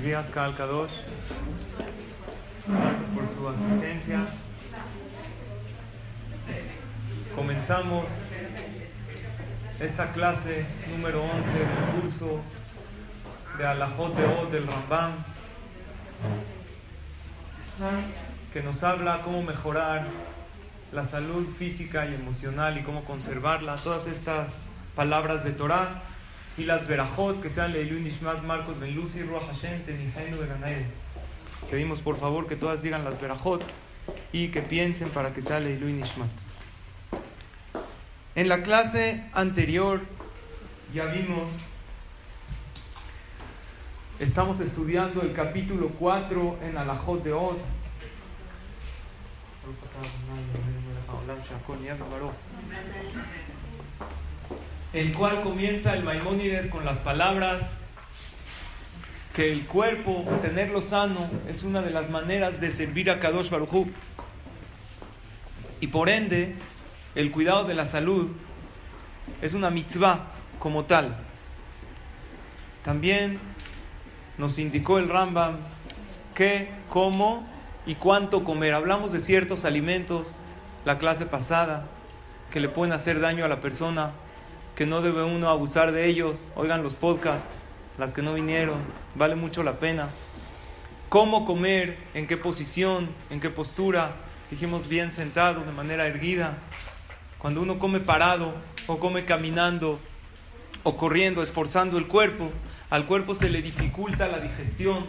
Buenos días, Kadosh. Gracias por su asistencia. Comenzamos esta clase número 11 del curso de Alajot de Od del Rambam, que nos habla cómo mejorar la salud física y emocional y cómo conservarla. Todas estas palabras de Torah y las verajot que sean Leilu Nishmat Marcos Ben Lucy Ruach Hashem Tenijainu Benanael. Pedimos por favor que todas digan las verajot y que piensen para que sea Leilu Nishmat. En la clase anterior ya vimos, estamos estudiando el capítulo 4 en Alajot de Od el cual comienza el Maimónides con las palabras que el cuerpo, tenerlo sano, es una de las maneras de servir a Kadosh Baruj Y por ende, el cuidado de la salud es una mitzvah como tal. También nos indicó el Rambam qué, cómo y cuánto comer. Hablamos de ciertos alimentos la clase pasada que le pueden hacer daño a la persona que no debe uno abusar de ellos. Oigan los podcasts, las que no vinieron, vale mucho la pena. Cómo comer, en qué posición, en qué postura. Dijimos bien sentado, de manera erguida. Cuando uno come parado o come caminando o corriendo, esforzando el cuerpo, al cuerpo se le dificulta la digestión,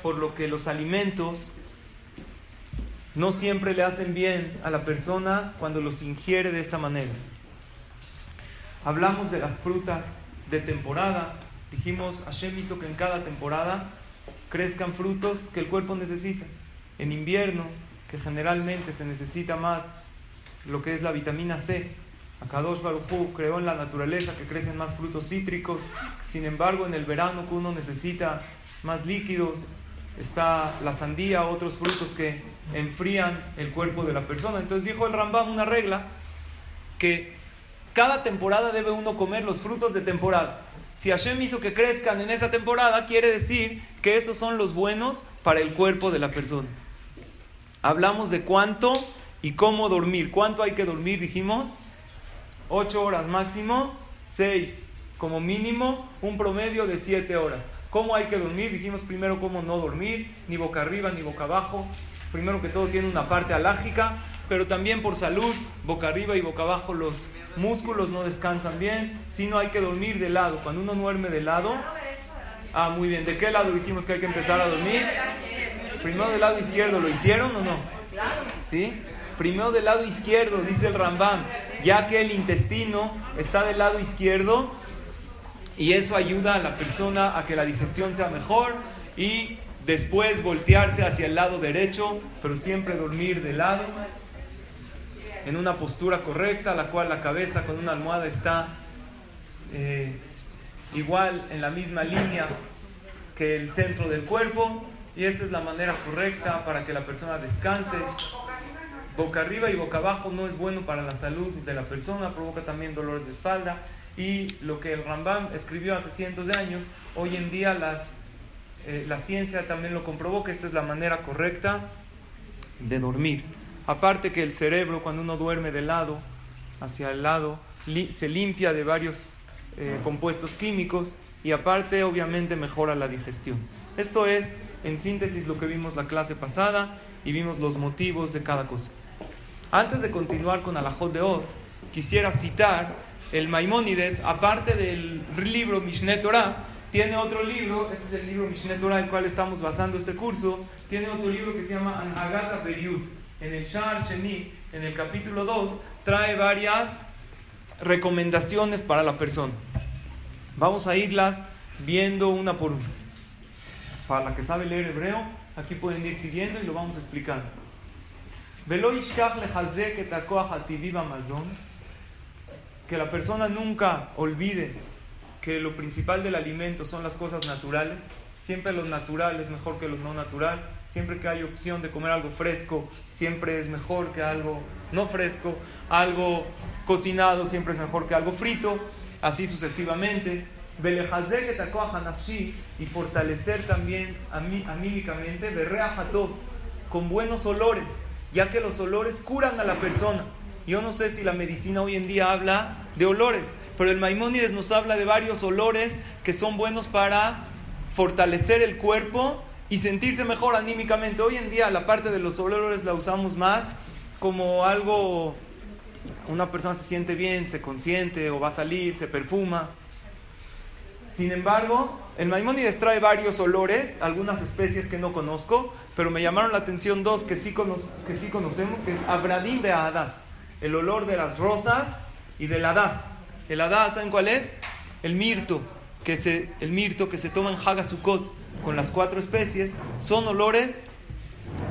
por lo que los alimentos no siempre le hacen bien a la persona cuando los ingiere de esta manera. Hablamos de las frutas de temporada. Dijimos, Hashem hizo que en cada temporada crezcan frutos que el cuerpo necesita. En invierno, que generalmente se necesita más lo que es la vitamina C. Akadosh Baruj creó en la naturaleza que crecen más frutos cítricos. Sin embargo, en el verano que uno necesita más líquidos, está la sandía, otros frutos que enfrían el cuerpo de la persona. Entonces dijo el Rambam una regla que cada temporada debe uno comer los frutos de temporada. Si Hashem hizo que crezcan en esa temporada, quiere decir que esos son los buenos para el cuerpo de la persona. Hablamos de cuánto y cómo dormir. ¿Cuánto hay que dormir? Dijimos, ocho horas máximo, seis como mínimo, un promedio de siete horas. ¿Cómo hay que dormir? Dijimos primero cómo no dormir, ni boca arriba ni boca abajo. Primero que todo tiene una parte alágica, pero también por salud, boca arriba y boca abajo los músculos no descansan bien, sino hay que dormir de lado. Cuando uno duerme de lado, ah, muy bien, ¿de qué lado dijimos que hay que empezar a dormir? Primero del lado izquierdo, ¿lo hicieron o no? ¿Sí? Primero del lado izquierdo, dice el Rambam, ya que el intestino está del lado izquierdo y eso ayuda a la persona a que la digestión sea mejor y después voltearse hacia el lado derecho, pero siempre dormir de lado en una postura correcta, la cual la cabeza con una almohada está eh, igual en la misma línea que el centro del cuerpo y esta es la manera correcta para que la persona descanse. Boca arriba y boca abajo no es bueno para la salud de la persona, provoca también dolores de espalda y lo que el Rambam escribió hace cientos de años, hoy en día las, eh, la ciencia también lo comprobó que esta es la manera correcta de dormir. Aparte que el cerebro cuando uno duerme de lado hacia el lado se limpia de varios eh, compuestos químicos y aparte obviamente mejora la digestión. Esto es en síntesis lo que vimos la clase pasada y vimos los motivos de cada cosa. Antes de continuar con Alajot de Od, quisiera citar el Maimónides, aparte del libro Mishneh Torah, tiene otro libro, este es el libro Mishneh Torah, el cual estamos basando este curso, tiene otro libro que se llama Anagata Periud en el Shar Sheni, en el capítulo 2, trae varias recomendaciones para la persona. Vamos a irlas viendo una por una. Para la que sabe leer hebreo, aquí pueden ir siguiendo y lo vamos a explicar. Que la persona nunca olvide que lo principal del alimento son las cosas naturales. Siempre lo natural es mejor que lo no natural Siempre que hay opción de comer algo fresco, siempre es mejor que algo no fresco. Algo cocinado siempre es mejor que algo frito. Así sucesivamente. y fortalecer también anímicamente, con buenos olores, ya que los olores curan a la persona. Yo no sé si la medicina hoy en día habla de olores, pero el Maimónides nos habla de varios olores que son buenos para fortalecer el cuerpo y sentirse mejor anímicamente. Hoy en día la parte de los olores la usamos más como algo, una persona se siente bien, se consiente o va a salir, se perfuma. Sin embargo, el Maimónides trae varios olores, algunas especies que no conozco, pero me llamaron la atención dos que sí, que sí conocemos, que es Abradim de Hadas, el olor de las rosas y del Hadas. El Hadas, ¿saben cuál es? El mirto, que se, el mirto que se toma en Hagasukot con las cuatro especies, son olores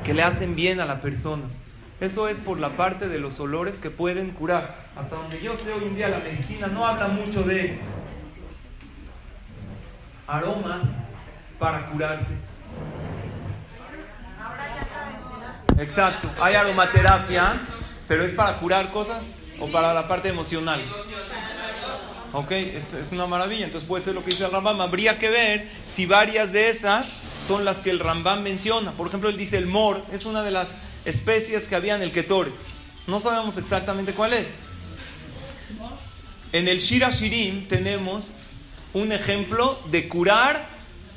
que le hacen bien a la persona. Eso es por la parte de los olores que pueden curar. Hasta donde yo sé hoy en día la medicina no habla mucho de aromas para curarse. Exacto, hay aromaterapia, pero es para curar cosas o para la parte emocional. Ok, es una maravilla. Entonces puede ser lo que dice el Rambam. Habría que ver si varias de esas son las que el Rambam menciona. Por ejemplo, él dice el mor, es una de las especies que había en el Ketore. No sabemos exactamente cuál es. En el Shira Shirim tenemos un ejemplo de curar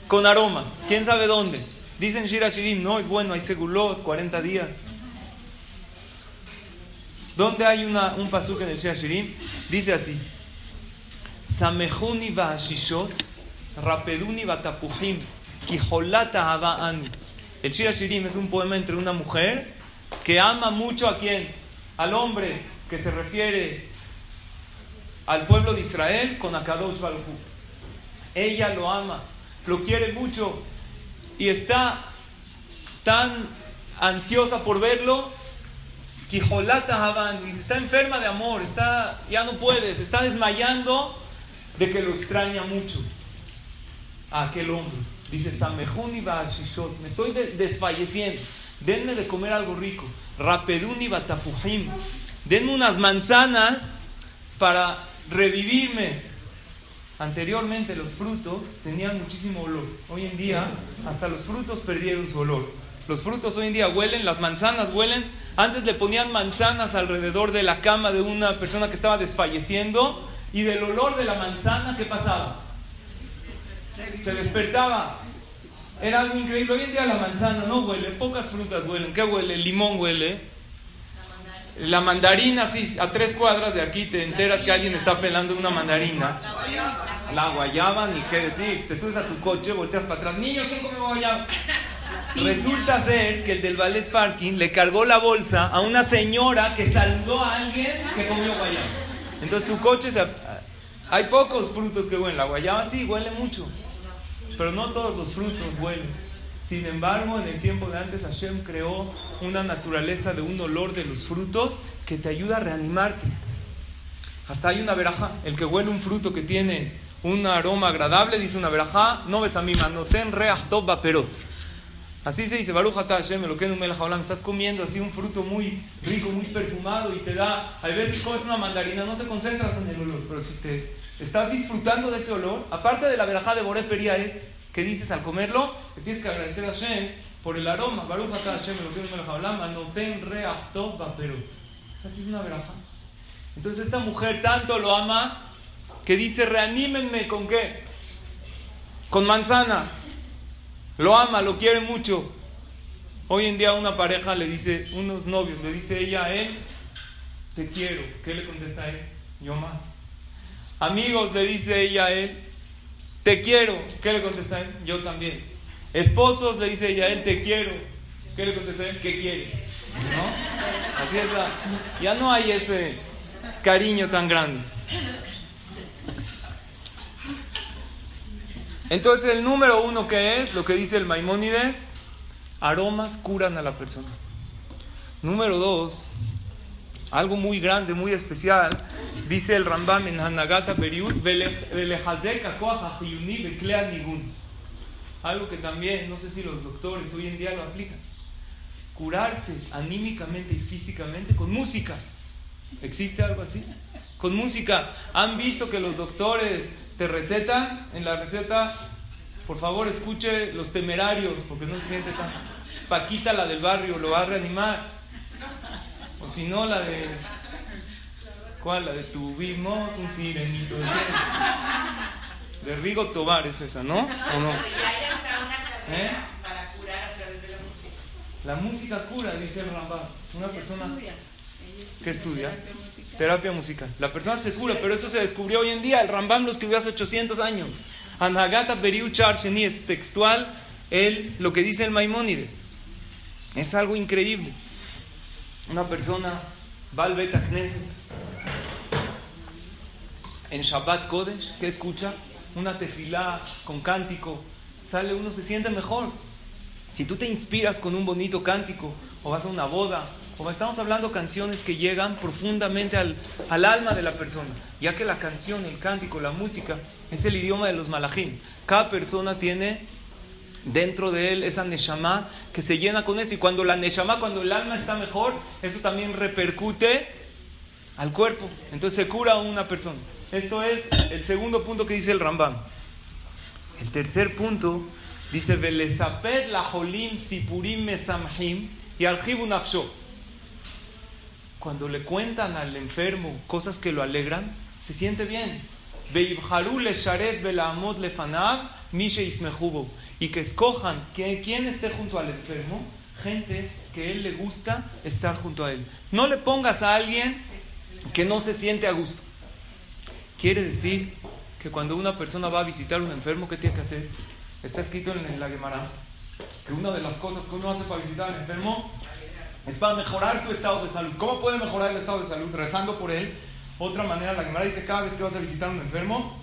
con aromas. ¿Quién sabe dónde? Dicen Shira Shirim, no, es bueno, hay segulot, 40 días. ¿Dónde hay una, un pasuk en el Shira Shirim? Dice así: Samehuni Shishot, rapeduni tapuhim, kijolata ani. El Shira Shirim es un poema entre una mujer que ama mucho a quién? Al hombre que se refiere al pueblo de Israel con Akadosh Baruch ella lo ama, lo quiere mucho y está tan ansiosa por verlo. Está enferma de amor, está, ya no puede, se está desmayando de que lo extraña mucho a aquel hombre. Dice, Samehuni me estoy desfalleciendo, denme de comer algo rico. Rapeduni Batapujim, denme unas manzanas para revivirme. Anteriormente los frutos tenían muchísimo olor. Hoy en día hasta los frutos perdieron su olor. Los frutos hoy en día huelen, las manzanas huelen. Antes le ponían manzanas alrededor de la cama de una persona que estaba desfalleciendo y del olor de la manzana, ¿qué pasaba? Se despertaba. Era algo increíble. Hoy en día la manzana no huele, pocas frutas huelen. ¿Qué huele? El limón huele. La mandarina, sí, a tres cuadras de aquí te enteras que alguien está pelando una mandarina. La guayaba, ni qué decir. Te subes a tu coche, volteas para atrás. Niños, ¿quién come guayaba? Resulta ser que el del ballet parking le cargó la bolsa a una señora que saludó a alguien que comió guayaba. Entonces tu coche, se... hay pocos frutos que huelen. La guayaba sí, huele mucho. Pero no todos los frutos huelen. Sin embargo, en el tiempo de antes Hashem creó una naturaleza de un olor de los frutos que te ayuda a reanimarte. Hasta hay una veraja, el que huele un fruto que tiene un aroma agradable, dice una veraja, no ves a mi mano, ten reach perot. Así se dice, Baruch Hashem, lo que un estás comiendo así un fruto muy rico, muy perfumado y te da, a veces comes una mandarina, no te concentras en el olor, pero si te estás disfrutando de ese olor, aparte de la verajá de Boré Periaetz, ¿Qué dices al comerlo? Que tienes que agradecer a Hashem por el aroma. Baruch Hashem, lo que me hablamos, no ten reach tov Esa es una veraja. Entonces esta mujer tanto lo ama que dice, reanímenme con qué? Con manzanas. Lo ama, lo quiere mucho. Hoy en día una pareja le dice, unos novios, le dice ella a él, te quiero. ¿Qué le contesta a él? Yo más. Amigos, le dice ella a él, te quiero. ¿Qué le contesta él? Yo también. Esposos, le dice ella a él, te quiero. ¿Qué le contesta él? ¿Qué quieres? ¿No? Así es la... Ya no hay ese cariño tan grande. Entonces el número uno que es, lo que dice el Maimónides, aromas curan a la persona. Número dos, algo muy grande, muy especial, dice el Rambam en Hanagata Periut, algo que también, no sé si los doctores hoy en día lo aplican, curarse anímicamente y físicamente con música. ¿Existe algo así? Con música. ¿Han visto que los doctores te recetan en la receta, por favor escuche los temerarios, porque no se siente tan... Paquita, la del barrio, lo va a reanimar. O si no, la de... ¿Cuál? La de tuvimos un sirenito. De, Rigo Tobar es esa, ¿no? ¿O no? ¿Eh? Para curar a través de la música. La música cura, dice el. Una persona... ¿Qué estudia? Terapia musical. La persona se cura, pero eso se descubrió hoy en día. El Rambam lo escribió hace 800 años. Anagata Beriu Charsheni es textual el, lo que dice el Maimónides. Es algo increíble. Una persona va al Bet en Shabbat Kodesh, ¿qué escucha? Una tefilá con cántico, sale uno se siente mejor. Si tú te inspiras con un bonito cántico, o vas a una boda, como estamos hablando canciones que llegan profundamente al, alma de la persona, ya que la canción, el cántico, la música es el idioma de los malajim. Cada persona tiene dentro de él esa neshama que se llena con eso y cuando la neshama, cuando el alma está mejor, eso también repercute al cuerpo. Entonces se cura a una persona. Esto es el segundo punto que dice el Rambam. El tercer punto dice la holim sipurim mesamhim y al cuando le cuentan al enfermo cosas que lo alegran, se siente bien. Y que escojan quién esté junto al enfermo, gente que él le gusta estar junto a él. No le pongas a alguien que no se siente a gusto. Quiere decir que cuando una persona va a visitar a un enfermo, ¿qué tiene que hacer? Está escrito en la Gemara que una de las cosas que uno hace para visitar al enfermo es para mejorar su estado de salud. ¿Cómo puede mejorar el estado de salud? Rezando por él. Otra manera, la Gemara dice, cada vez que vas a visitar a un enfermo,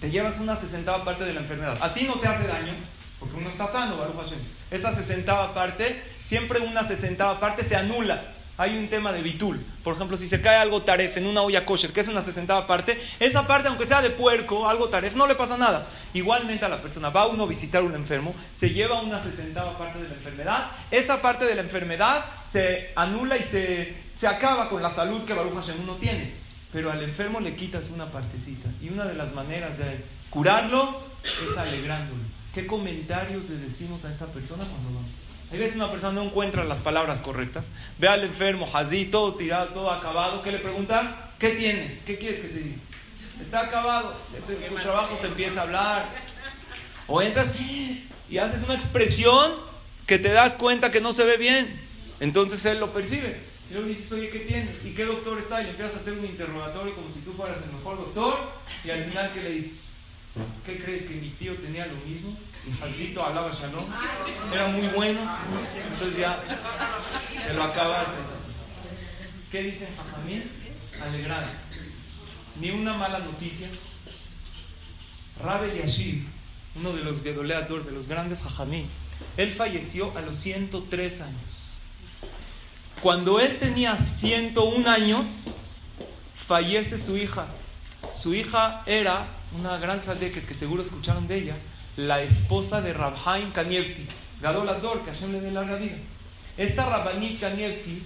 te llevas una sesentava parte de la enfermedad. A ti no te hace daño, porque uno está sano, Baruch Hashem. Esa sesentava parte, siempre una sesentava parte se anula hay un tema de bitul. Por ejemplo, si se cae algo taref en una olla kosher, que es una sesentava parte, esa parte, aunque sea de puerco, algo taref, no le pasa nada. Igualmente a la persona, va uno a visitar a un enfermo, se lleva una sesentava parte de la enfermedad, esa parte de la enfermedad se anula y se, se acaba con la salud que Baruch Hashem uno tiene. Pero al enfermo le quitas una partecita. Y una de las maneras de curarlo es alegrándolo. ¿Qué comentarios le decimos a esta persona cuando vamos? Hay veces una persona no encuentra las palabras correctas. Ve al enfermo, hazí, todo tirado, todo acabado. ¿Qué le preguntan? ¿Qué tienes? ¿Qué quieres que te diga? Está acabado. Tu trabajo te empieza a hablar. O entras y haces una expresión que te das cuenta que no se ve bien. Entonces él lo percibe. Y luego dices, oye, ¿qué tienes? ¿Y qué doctor está? Y le empiezas a hacer un interrogatorio como si tú fueras el mejor doctor. Y al final, ¿qué le dices? ¿Qué crees que mi tío tenía lo mismo? Jaldito alaba Shalom, era muy bueno, entonces ya te lo acabas. ¿Qué dicen Jajamín? Alegrar. Ni una mala noticia. Rabel Yashib, uno de los Gedoleador, de los grandes Jajamín, él falleció a los 103 años. Cuando él tenía 101 años, fallece su hija. Su hija era una gran tzadeket que seguro escucharon de ella, la esposa de Rabhaim Kanievski, Gadol Ador, que Hashem le dé larga vida. Esta Rabbanit Kanievski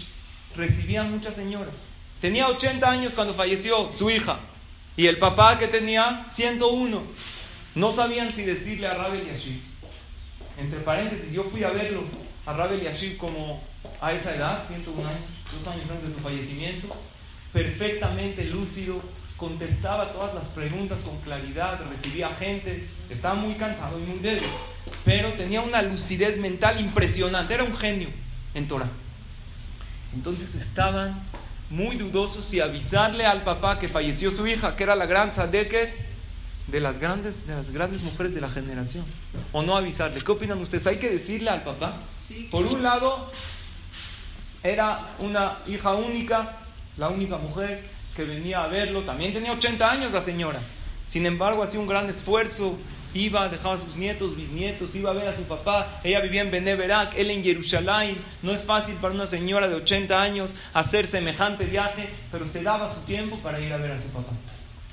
recibía muchas señoras. Tenía 80 años cuando falleció su hija y el papá que tenía 101. No sabían si decirle a Rabel Yashir. Entre paréntesis, yo fui a verlo a Rabel Yashir como a esa edad, 101 años, dos años antes de su fallecimiento, perfectamente lúcido, contestaba todas las preguntas con claridad, recibía gente, estaba muy cansado y muy débil, pero tenía una lucidez mental impresionante, era un genio en Torah. Entonces estaban muy dudosos si avisarle al papá que falleció su hija, que era la gran tzadeket de las grandes, de las grandes mujeres de la generación, o no avisarle. ¿Qué opinan ustedes? ¿Hay que decirle al papá? Por un lado, era una hija única, la única mujer, que venía a verlo, también tenía 80 años la señora. Sin embargo, hacía un gran esfuerzo, iba, dejaba a sus nietos, bisnietos, iba a ver a su papá. Ella vivía en Beneverac, él en Jerusalén. No es fácil para una señora de 80 años hacer semejante viaje, pero se daba su tiempo para ir a ver a su papá.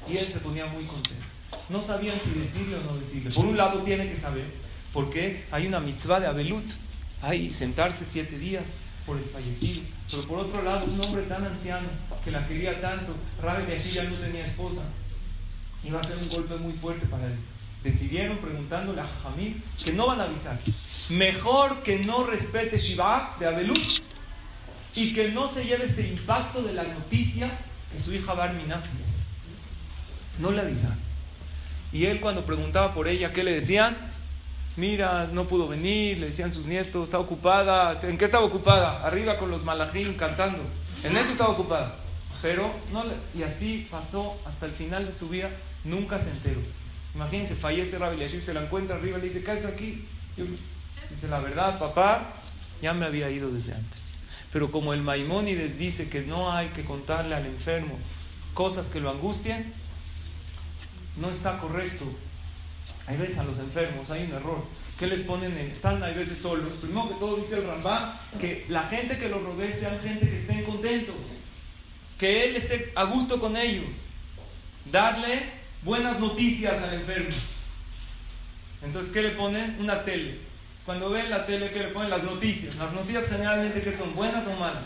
Y él se ponía muy contento. No sabían si decirle o no decirle. Por un lado tiene que saber, porque hay una mitzvah de Abelut, hay sentarse siete días por el fallecido. Pero por otro lado, un hombre tan anciano que la quería tanto, Rabbi de ya no tenía esposa. iba a ser un golpe muy fuerte para él. Decidieron preguntándole a Jamil que no van a avisar. Mejor que no respete Shiva de Abelú y que no se lleve este impacto de la noticia que su hija Barmina No le avisaron. Y él cuando preguntaba por ella, ¿qué le decían? Mira, no pudo venir, le decían sus nietos, está ocupada. ¿En qué estaba ocupada? Arriba con los malajín cantando. En eso estaba ocupada. Pero no y así pasó hasta el final de su vida, nunca se enteró. Imagínense, fallece Rabbi Yashib, se la encuentra arriba le dice, ¿qué aquí? dice, la verdad, papá, ya me había ido desde antes. Pero como el Maimónides dice que no hay que contarle al enfermo cosas que lo angustien, no está correcto. Hay veces a los enfermos, hay un error. ¿Qué les ponen? están hay veces solos. Primero que todo dice el Rambam que la gente que los rodee sean gente que estén contentos que él esté a gusto con ellos, darle buenas noticias al enfermo. Entonces, ¿qué le ponen? Una tele. Cuando ven la tele, ¿qué le ponen? Las noticias. Las noticias generalmente, ¿qué son? ¿Buenas o malas?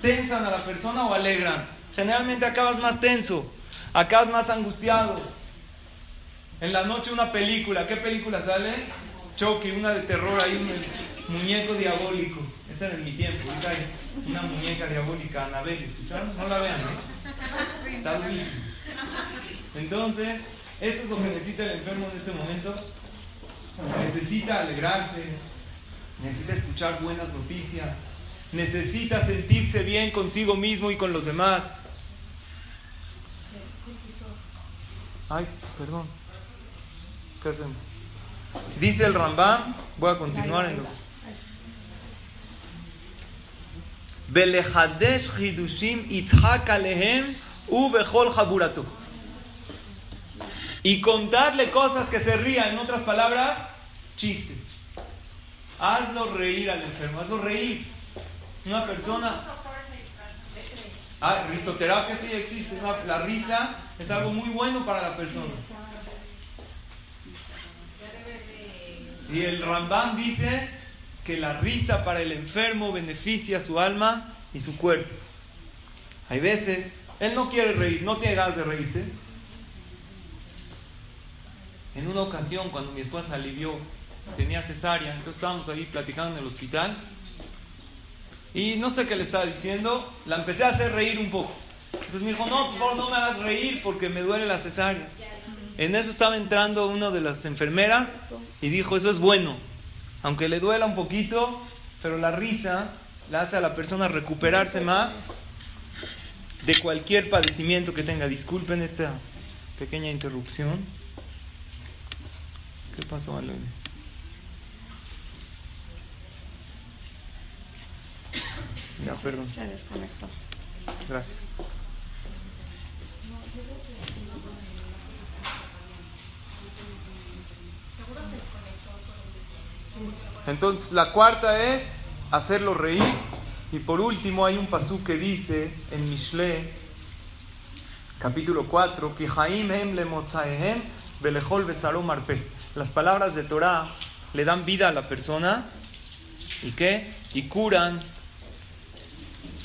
¿Tensan a la persona o alegran? Generalmente acabas más tenso, acabas más angustiado. En la noche una película, ¿qué película sale? Chucky, una de terror ahí, un muñeco diabólico. Esa era en mi tiempo. una muñeca diabólica, Anabel. ¿Escucharon? No la vean, ¿eh? Está durísimo. Entonces, eso es lo que necesita el enfermo en este momento. Necesita alegrarse, necesita escuchar buenas noticias, necesita sentirse bien consigo mismo y con los demás. Ay, perdón. ¿Qué hacemos? Dice el Rambam, voy a continuar en lo y contarle cosas que se rían, en otras palabras, chistes. Hazlo reír al enfermo, hazlo reír. Una persona. Ah, risoterapia sí existe. La risa es algo muy bueno para la persona. Y el Rambam dice que la risa para el enfermo beneficia su alma y su cuerpo. Hay veces, él no quiere reír, no tiene ganas de reírse. En una ocasión, cuando mi esposa alivió, tenía cesárea, entonces estábamos ahí platicando en el hospital. Y no sé qué le estaba diciendo, la empecé a hacer reír un poco. Entonces me dijo, no, por favor, no me hagas reír porque me duele la cesárea. En eso estaba entrando una de las enfermeras y dijo, eso es bueno aunque le duela un poquito, pero la risa la hace a la persona recuperarse más de cualquier padecimiento que tenga. Disculpen esta pequeña interrupción. ¿Qué pasó, Aloine? Ya, perdón. Se desconectó. Gracias. Entonces la cuarta es hacerlo reír. Y por último hay un pasú que dice en Mishle, capítulo 4, que Las palabras de Torah le dan vida a la persona y qué? Y curan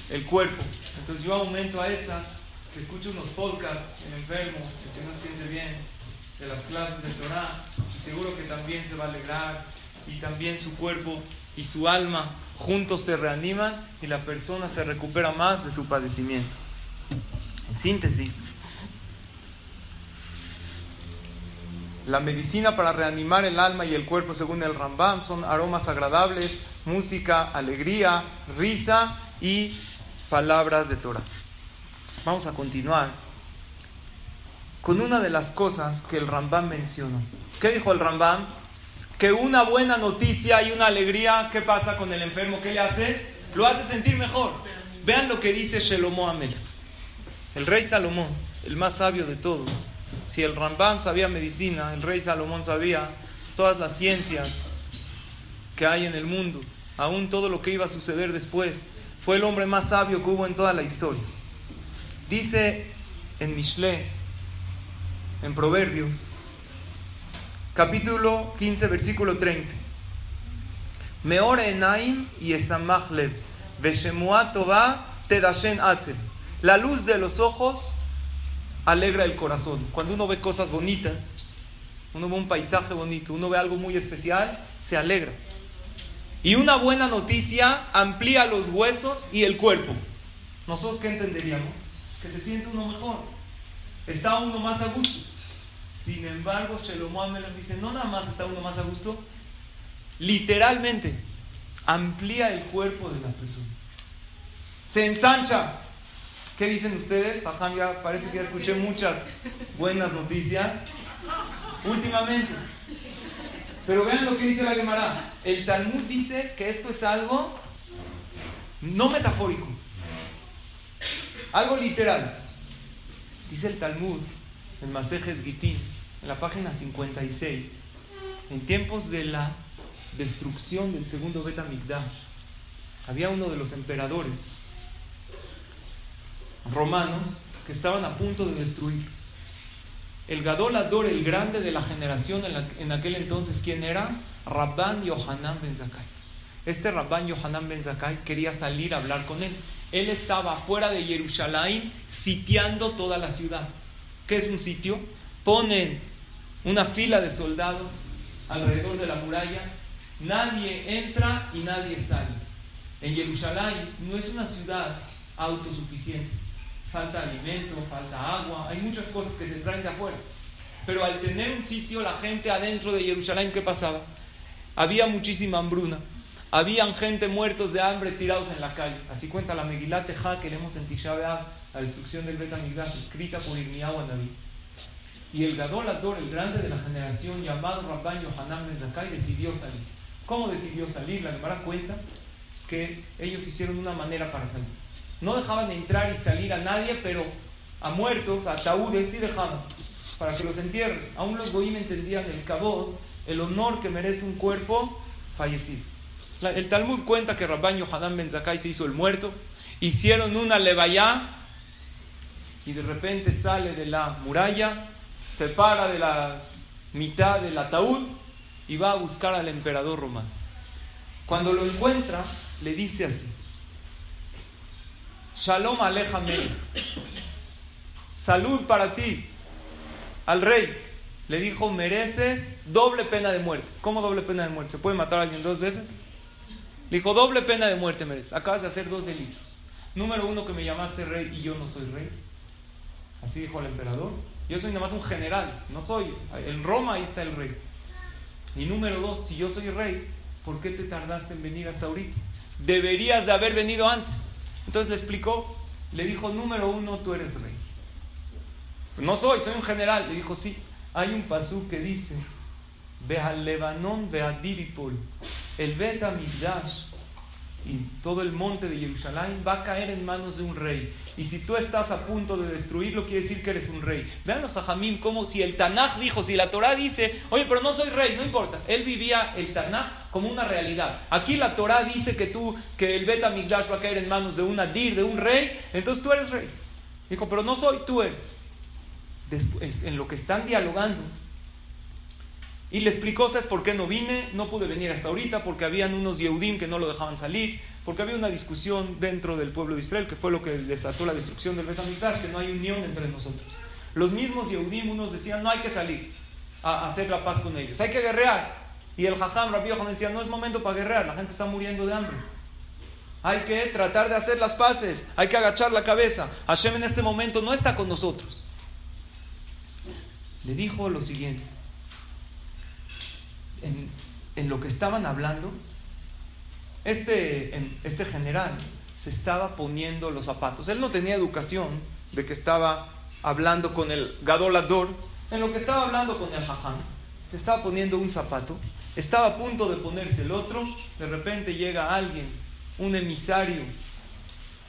el cuerpo. Entonces yo aumento a estas, que escucho unos podcasts, el enfermo, que no siente bien, de las clases de Torah, y seguro que también se va a alegrar y también su cuerpo y su alma juntos se reaniman y la persona se recupera más de su padecimiento. En síntesis, la medicina para reanimar el alma y el cuerpo según el Rambam son aromas agradables, música, alegría, risa y palabras de Torah. Vamos a continuar con una de las cosas que el Rambam mencionó. ¿Qué dijo el Rambam? Que una buena noticia y una alegría, ¿qué pasa con el enfermo? ¿Qué le hace? Lo hace sentir mejor. Vean lo que dice Shelomo Amel, el rey Salomón, el más sabio de todos. Si el Rambam sabía medicina, el rey Salomón sabía todas las ciencias que hay en el mundo, aún todo lo que iba a suceder después. Fue el hombre más sabio que hubo en toda la historia. Dice en Mishle, en Proverbios, capítulo 15, versículo 30. Meor enaim y esamach lev, tova tedashen atzel. La luz de los ojos alegra el corazón. Cuando uno ve cosas bonitas, uno ve un paisaje bonito, uno ve algo muy especial, se alegra. Y una buena noticia amplía los huesos y el cuerpo. ¿Nosotros qué entenderíamos? Que se siente uno mejor. Está uno más a gusto. Sin embargo, Shelomo Amelech dice, no nada más está uno más a gusto, literalmente amplía el cuerpo de la persona. Se ensancha. ¿Qué dicen ustedes? ya parece que ya escuché muchas buenas noticias últimamente. Pero vean lo que dice la Gemara. El Talmud dice que esto es algo no metafórico, algo literal. Dice el Talmud en Masejet Gitín, en la página 56, en tiempos de la destrucción del segundo Bet había uno de los emperadores romanos que estaban a punto de destruir. El Gadol Ador, el grande de la generación en, aquel entonces, ¿quién era? Rabban Yohanan Ben Zakai. Este Rabban Yohanan Ben Zakai quería salir a hablar con él. Él estaba fuera de Jerusalén sitiando toda la ciudad. ¿Qué es un sitio? Ponen una fila de soldados alrededor de la muralla, nadie entra y nadie sale. En Jerusalén no es una ciudad autosuficiente. Falta alimento, falta agua, hay muchas cosas que se traen de afuera. Pero al tener un sitio, la gente adentro de Jerusalén, ¿qué pasaba? Había muchísima hambruna. Habían gente muertos de hambre tirados en la calle. Así cuenta la Megilat Teja que leemos en Tisha la destrucción del Bet escrita por Irmiyahu Naví. Y el Gadol Ador, el grande de la generación, llamado Rabban Yohanan Ben decidió salir. ¿Cómo decidió salir? La Gemara cuenta que ellos hicieron una manera para salir. No dejaban entrar y salir a nadie, pero a muertos, a ataúdes, sí dejaban, para que los entierren. Aún los goyim entendían el cabot, el honor que merece un cuerpo fallecido. El Talmud cuenta que Rabban Yohanan Ben se hizo el muerto, hicieron una levayá y de repente sale de la muralla, se para de la mitad del ataúd y va a buscar al emperador romano. Cuando lo encuentra, le dice así: Shalom Alejame, salud para ti, al rey. Le dijo: mereces doble pena de muerte. ¿Cómo doble pena de muerte? ¿Se puede matar a alguien dos veces? Le dijo: doble pena de muerte mereces. Acabas de hacer dos delitos. Número uno, que me llamaste rey y yo no soy rey. Así dijo el emperador. Yo soy nada más un general, no soy. En Roma ahí está el rey. Y número dos, si yo soy rey, ¿por qué te tardaste en venir hasta ahorita? Deberías de haber venido antes. Entonces le explicó, le dijo, número uno, tú eres rey. No soy, soy un general. Le dijo, sí, hay un pasú que dice, ve al Lebanon, ve a Diripol, el Beta y todo el monte de Jerusalén va a caer en manos de un rey. Y si tú estás a punto de destruirlo, quiere decir que eres un rey. Vean los jajamim como si el Tanaj dijo, si la Torah dice, oye, pero no soy rey, no importa. Él vivía el Tanaj como una realidad. Aquí la Torah dice que tú, que el Bet va a caer en manos de un Adir, de un rey, entonces tú eres rey. Dijo, pero no soy, tú eres. Después, en lo que están dialogando, y le explicó, ¿sabes por qué no vine? No pude venir hasta ahorita porque habían unos Yehudim que no lo dejaban salir, porque había una discusión dentro del pueblo de Israel, que fue lo que desató la destrucción del Betamigdash, que no hay unión entre nosotros. Los mismos Yehudim, unos decían, no hay que salir a hacer la paz con ellos, hay que guerrear. Y el Jajam Rabbi Yohanan decía, no es momento para guerrear, la gente está muriendo de hambre. Hay que tratar de hacer las paces, hay que agachar la cabeza. Hashem en este momento no está con nosotros. Le dijo lo siguiente, en, lo que estaban hablando, este, este general se estaba poniendo los zapatos. Él no tenía educación de que estaba hablando con el gadolador. En lo que estaba hablando con el jaján, se estaba poniendo un zapato, estaba a punto de ponerse el otro. De repente llega alguien, un emisario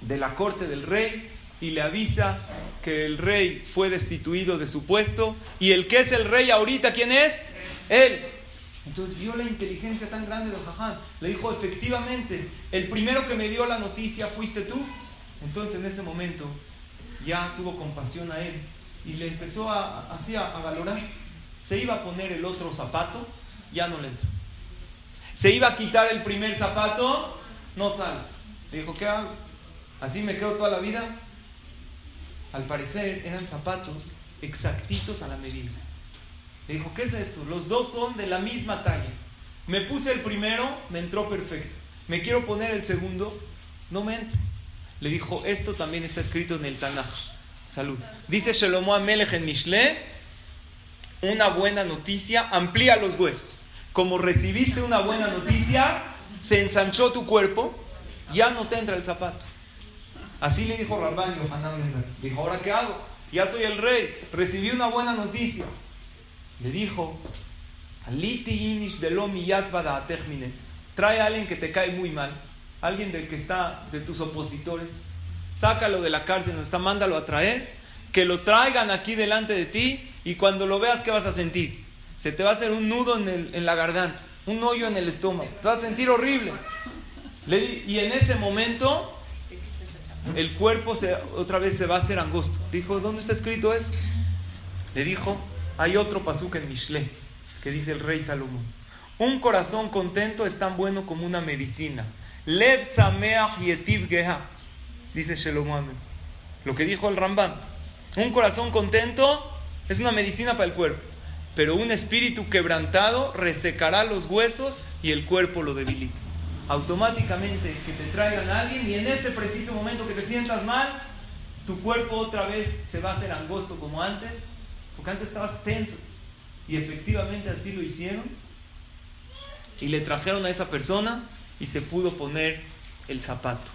de la corte del rey, y le avisa que el rey fue destituido de su puesto. Y el que es el rey ahorita, ¿quién es? Él. Entonces vio la inteligencia tan grande del jaján. Le dijo, efectivamente, el primero que me dio la noticia fuiste tú. Entonces en ese momento ya tuvo compasión a él y le empezó a, así a, valorar. Se iba a poner el otro zapato, ya no le entró. Se iba a quitar el primer zapato, no sale. Le dijo, ¿qué hago? ¿Así me quedo toda la vida? Al parecer eran zapatos exactitos a la medida. Le dijo, ¿qué es esto? Los dos son de la misma talla. Me puse el primero, me entró perfecto. Me quiero poner el segundo, no me entra. Le dijo, esto también está escrito en el Tanaj. Salud. Dice Shelomo Amelech en Mishle, una buena noticia amplía los huesos. Como recibiste una buena noticia, se ensanchó tu cuerpo, ya no te entra el zapato. Así le dijo Rabban Yohanan Dijo, ¿ahora qué hago? Ya soy el rey, recibí una buena noticia. Le dijo, Trae a alguien que te cae muy mal, alguien del que está de tus opositores, sácalo de la cárcel, nos está, mándalo a traer, que lo traigan aquí delante de ti y cuando lo veas, ¿qué vas a sentir? Se te va a hacer un nudo en, el, en la garganta, un hoyo en el estómago, te vas a sentir horrible. y en ese momento el cuerpo otra vez se va a hacer angosto. Dijo, ¿dónde está escrito eso? Le dijo, hay otro pasuk en Mishle, que dice el rey Salomón. Un corazón contento es tan bueno como una medicina. Lev sameach yetiv geha, dice Shelomo Lo que dijo el Rambam. Un corazón contento es una medicina para el cuerpo. Pero un espíritu quebrantado resecará los huesos y el cuerpo lo debilita automáticamente que te traigan a alguien y en ese preciso momento que te sientas mal, tu cuerpo otra vez se va a hacer angosto como antes, porque antes estabas tenso. Y efectivamente así lo hicieron. Y le trajeron a esa persona y se pudo poner el zapato.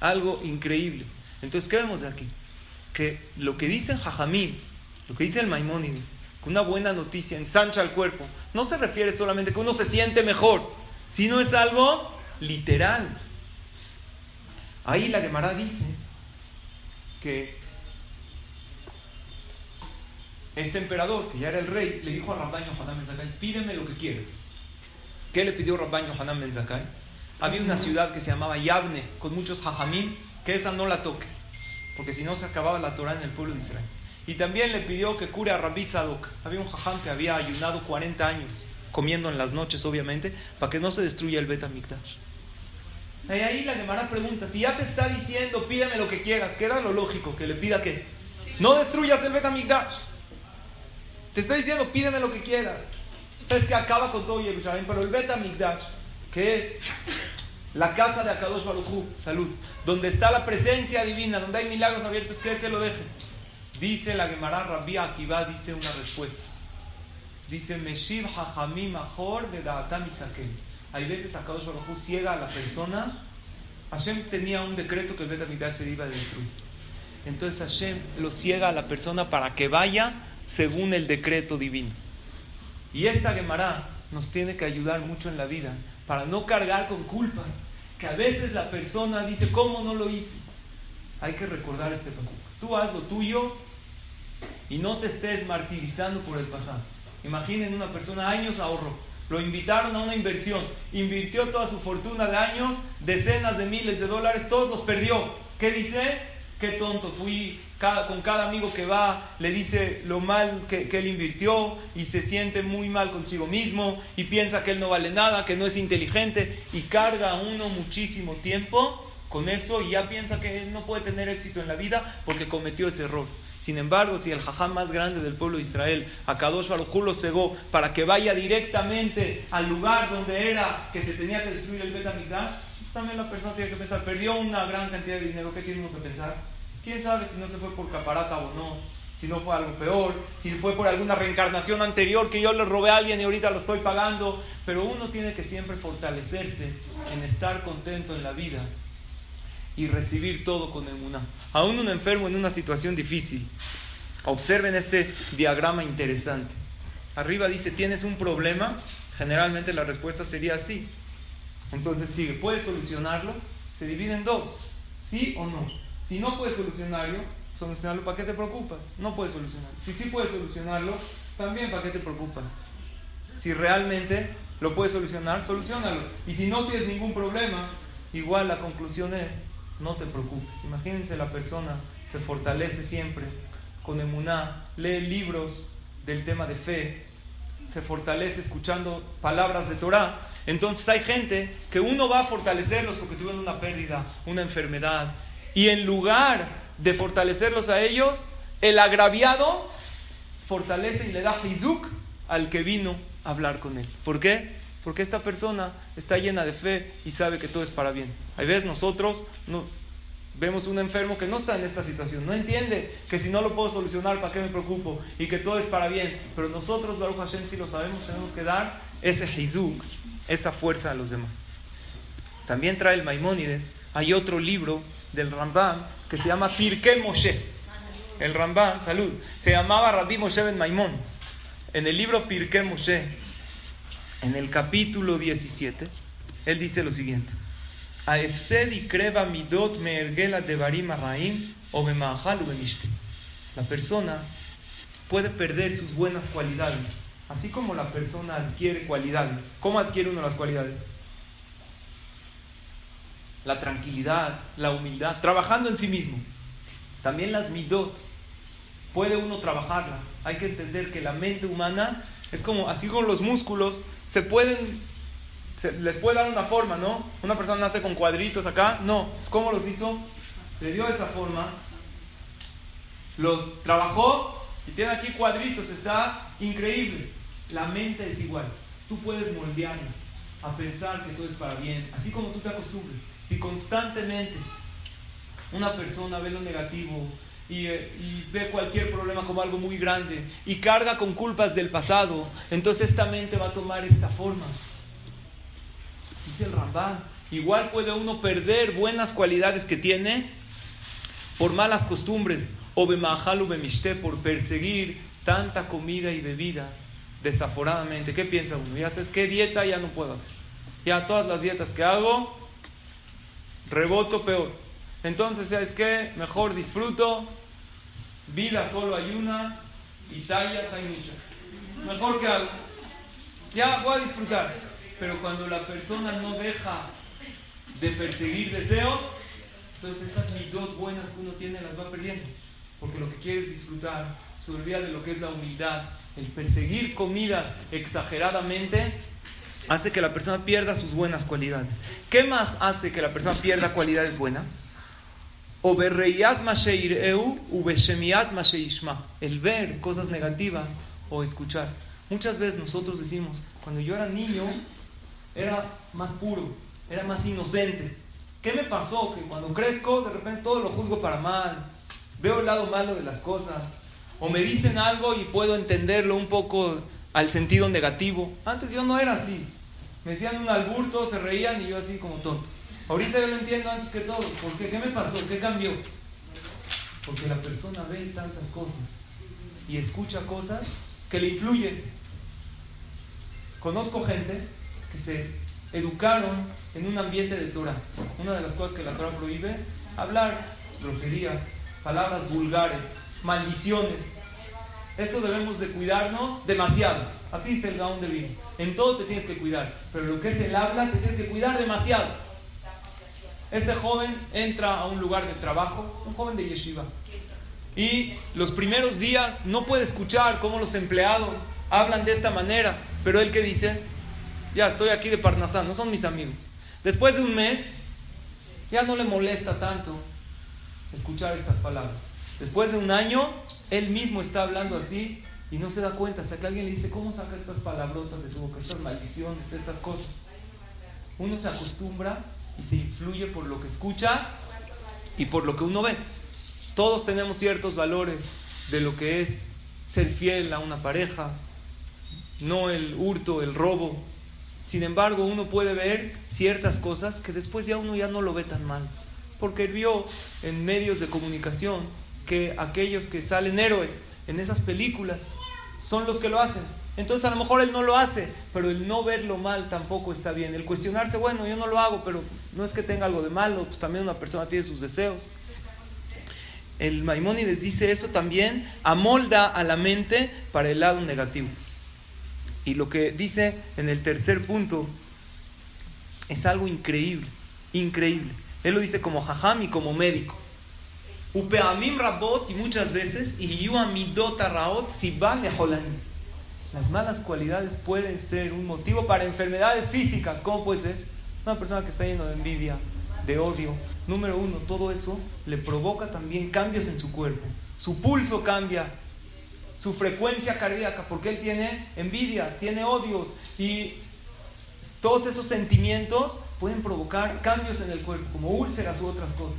Algo increíble. Entonces, ¿qué vemos aquí? Que lo que dice Jajamín, lo que dice el Maimónides, que una buena noticia ensancha el cuerpo, no se refiere solamente que uno se siente mejor, si no es algo literal. Ahí la Gemara dice que este emperador, que ya era el rey, le dijo a Rabban Yohanan Ben pídeme lo que quieras. ¿Qué le pidió Rabban Yohanan Ben Había una ciudad que se llamaba Yavne, con muchos hajamim, que esa no la toque, porque si no se acababa la Torah en el pueblo de Israel. Y también le pidió que cure a Rabbi Tzadok. Había un jajam que había ayunado 40 años comiendo en las noches, obviamente, para que no se destruya el beta Y ahí la Gemara pregunta, si ya te está diciendo, pídeme lo que quieras, ¿qué era lo lógico? Que le pida que no destruyas el beta Te está diciendo, pídeme lo que quieras. Sabes que acaba con todo Jerusalén, pero el beta que es la casa de Akadosh Baruj salud, donde está la presencia divina, donde hay milagros abiertos, que se lo deje. Dice la Gemara Rabbi Akiva, dice una respuesta. Dice, Meshiv Hajamim Ahor de Hay veces Akadosh Baruj ciega a la persona. Hashem tenía un decreto que el Bet se iba a destruir. Entonces Hashem lo ciega a la persona para que vaya según el decreto divino. Y esta Gemara nos tiene que ayudar mucho en la vida para no cargar con culpas. Que a veces la persona dice, ¿cómo no lo hice? Hay que recordar este paso. Tú haz lo tuyo y no te estés martirizando por el pasado. Imaginen una persona, años ahorro. Lo invitaron a una inversión. Invirtió toda su fortuna de años, decenas de miles de dólares, todos los perdió. ¿Qué dice? Qué tonto fui. con cada amigo que va le dice lo mal que, que él invirtió y se siente muy mal consigo mismo y piensa que él no vale nada, que no es inteligente y carga uno muchísimo tiempo con eso y ya piensa que no puede tener éxito en la vida porque cometió ese error. Sin embargo, si el jajam más grande del pueblo de Israel, Akadosh Baruj lo cegó para que vaya directamente al lugar donde era que se tenía que destruir el Betamigdash, pues también la persona tiene que pensar, perdió una gran cantidad de dinero, ¿qué tiene uno que pensar? ¿Quién sabe si no se fue por caparata o no? Si no fue algo peor, si fue por alguna reencarnación anterior que yo le robé a alguien y ahorita lo estoy pagando. Pero uno tiene que siempre fortalecerse en estar contento en la vida y recibir todo con emuná. Aún un enfermo en una situación difícil. Observen este diagrama interesante. Arriba dice, ¿tienes un problema? Generalmente la respuesta sería sí. Entonces sigue, ¿puedes solucionarlo? Se divide en dos, sí o no. Si no puedes solucionarlo, solucionarlo, ¿para qué te preocupas? No puedes solucionarlo. Si sí puedes solucionarlo, también ¿para qué te preocupas? Si realmente lo puedes solucionar, solucionalo. Y si no tienes ningún problema, igual la conclusión es, no te preocupes. Imagínense la persona se fortalece siempre con emuná, lee libros del tema de fe, se fortalece escuchando palabras de Torah. Entonces hay gente que uno va a fortalecerlos porque tuvieron una pérdida, una enfermedad, y en lugar de fortalecerlos a ellos, el agraviado fortalece y le da hizuk al que vino a hablar con él. ¿Por qué? Porque esta persona está llena de fe y sabe que todo es para bien. A veces nosotros no, vemos un enfermo que no está en esta situación, no entiende que si no lo puedo solucionar, ¿para qué me preocupo? Y que todo es para bien. Pero nosotros, Baruch Hashem, si lo sabemos, tenemos que dar ese hizuk, esa fuerza a los demás. También trae el Maimónides, hay otro libro del Rambam que se llama Pirke Moshe. El Rambam, salud, se llamaba Rabbi Moshe Ben Maimón. En el libro Pirke Moshe, en el capítulo 17, él dice lo siguiente. kreva midot devarim o La persona puede perder sus buenas cualidades, así como la persona adquiere cualidades. ¿Cómo adquiere uno las cualidades? La tranquilidad, la humildad, trabajando en sí mismo. También las midot, puede uno trabajarlas. Hay que entender que la mente humana es como, así como los músculos, se pueden, se, les puede dar una forma, ¿no? Una persona nace con cuadritos acá, no, ¿cómo los hizo? Le dio esa forma, los trabajó y tiene aquí cuadritos, está increíble. La mente es igual, tú puedes moldearla a pensar que todo es para bien, así como tú te acostumbres. Si constantemente una persona ve lo negativo, eh, y, ve cualquier problema como algo muy grande y carga con culpas del pasado, entonces esta mente va a tomar esta forma. Dice el Rambán, igual puede uno perder buenas cualidades que tiene por malas costumbres o bemahal por perseguir tanta comida y bebida desaforadamente. ¿Qué piensa uno? Ya sabes qué dieta ya no puedo hacer. Ya todas las dietas que hago, reboto peor. Entonces, ¿sabes qué? Mejor disfruto Vida solo hay una y tallas hay muchas. Mejor que algo. Ya voy a disfrutar. Pero cuando la persona no deja de perseguir deseos, entonces esas dos buenas que uno tiene las va perdiendo. Porque lo que quiere es disfrutar, se olvida de lo que es la humildad. El perseguir comidas exageradamente hace que la persona pierda sus buenas cualidades. ¿Qué más hace que la persona pierda cualidades buenas? El ver cosas negativas o escuchar. Muchas veces nosotros decimos, cuando yo era niño, era más puro, era más inocente. ¿Qué me pasó? Que cuando crezco, de repente todo lo juzgo para mal, veo el lado malo de las cosas, o me dicen algo y puedo entenderlo un poco al sentido negativo. Antes yo no era así. Me decían un alburto, se reían y yo así como tonto. Ahorita yo lo entiendo antes que todo. ¿Por qué? ¿Qué me pasó? ¿Qué cambió? Porque la persona ve tantas cosas y escucha cosas que le influyen. Conozco gente que se educaron en un ambiente de Torah. Una de las cosas que la Torah prohíbe, hablar groserías, palabras vulgares, maldiciones. Eso debemos de cuidarnos demasiado. Así es el gaón de. En todo te tienes que cuidar. Pero lo que es el habla te tienes que cuidar demasiado. Este joven entra a un lugar de trabajo, un joven de yeshiva, y los primeros días no puede escuchar cómo los empleados hablan de esta manera, pero él que dice, ya estoy aquí de Parnasá, no son mis amigos. Después de un mes, ya no le molesta tanto escuchar estas palabras. Después de un año, él mismo está hablando así y no se da cuenta hasta que alguien le dice, ¿cómo saca estas palabrotas de su boca, estas maldiciones, estas cosas? Uno se acostumbra y se influye por lo que escucha y por lo que uno ve. Todos tenemos ciertos valores de lo que es ser fiel a una pareja, no el hurto, el robo. Sin embargo, uno puede ver ciertas cosas que después ya uno ya no lo ve tan mal, porque vio en medios de comunicación que aquellos que salen héroes en esas películas son los que lo hacen. Entonces a lo mejor él no lo hace, pero el no verlo mal tampoco está bien. El cuestionarse, bueno, yo no lo hago, pero no es que tenga algo de malo, pues también una persona tiene sus deseos. El Maimónides dice eso también amolda a la mente para el lado negativo. Y lo que dice en el tercer punto es algo increíble, increíble. Él lo dice como jajam y como médico. Upeamim rabot y muchas veces y yu amidot raot si va las malas cualidades pueden ser un motivo para enfermedades físicas. ¿Cómo puede ser? Una persona que está lleno de envidia, de odio. Número uno, todo eso le provoca también cambios en su cuerpo. Su pulso cambia, su frecuencia cardíaca, porque él tiene envidias, tiene odios y todos esos sentimientos pueden provocar cambios en el cuerpo, como úlceras u otras cosas.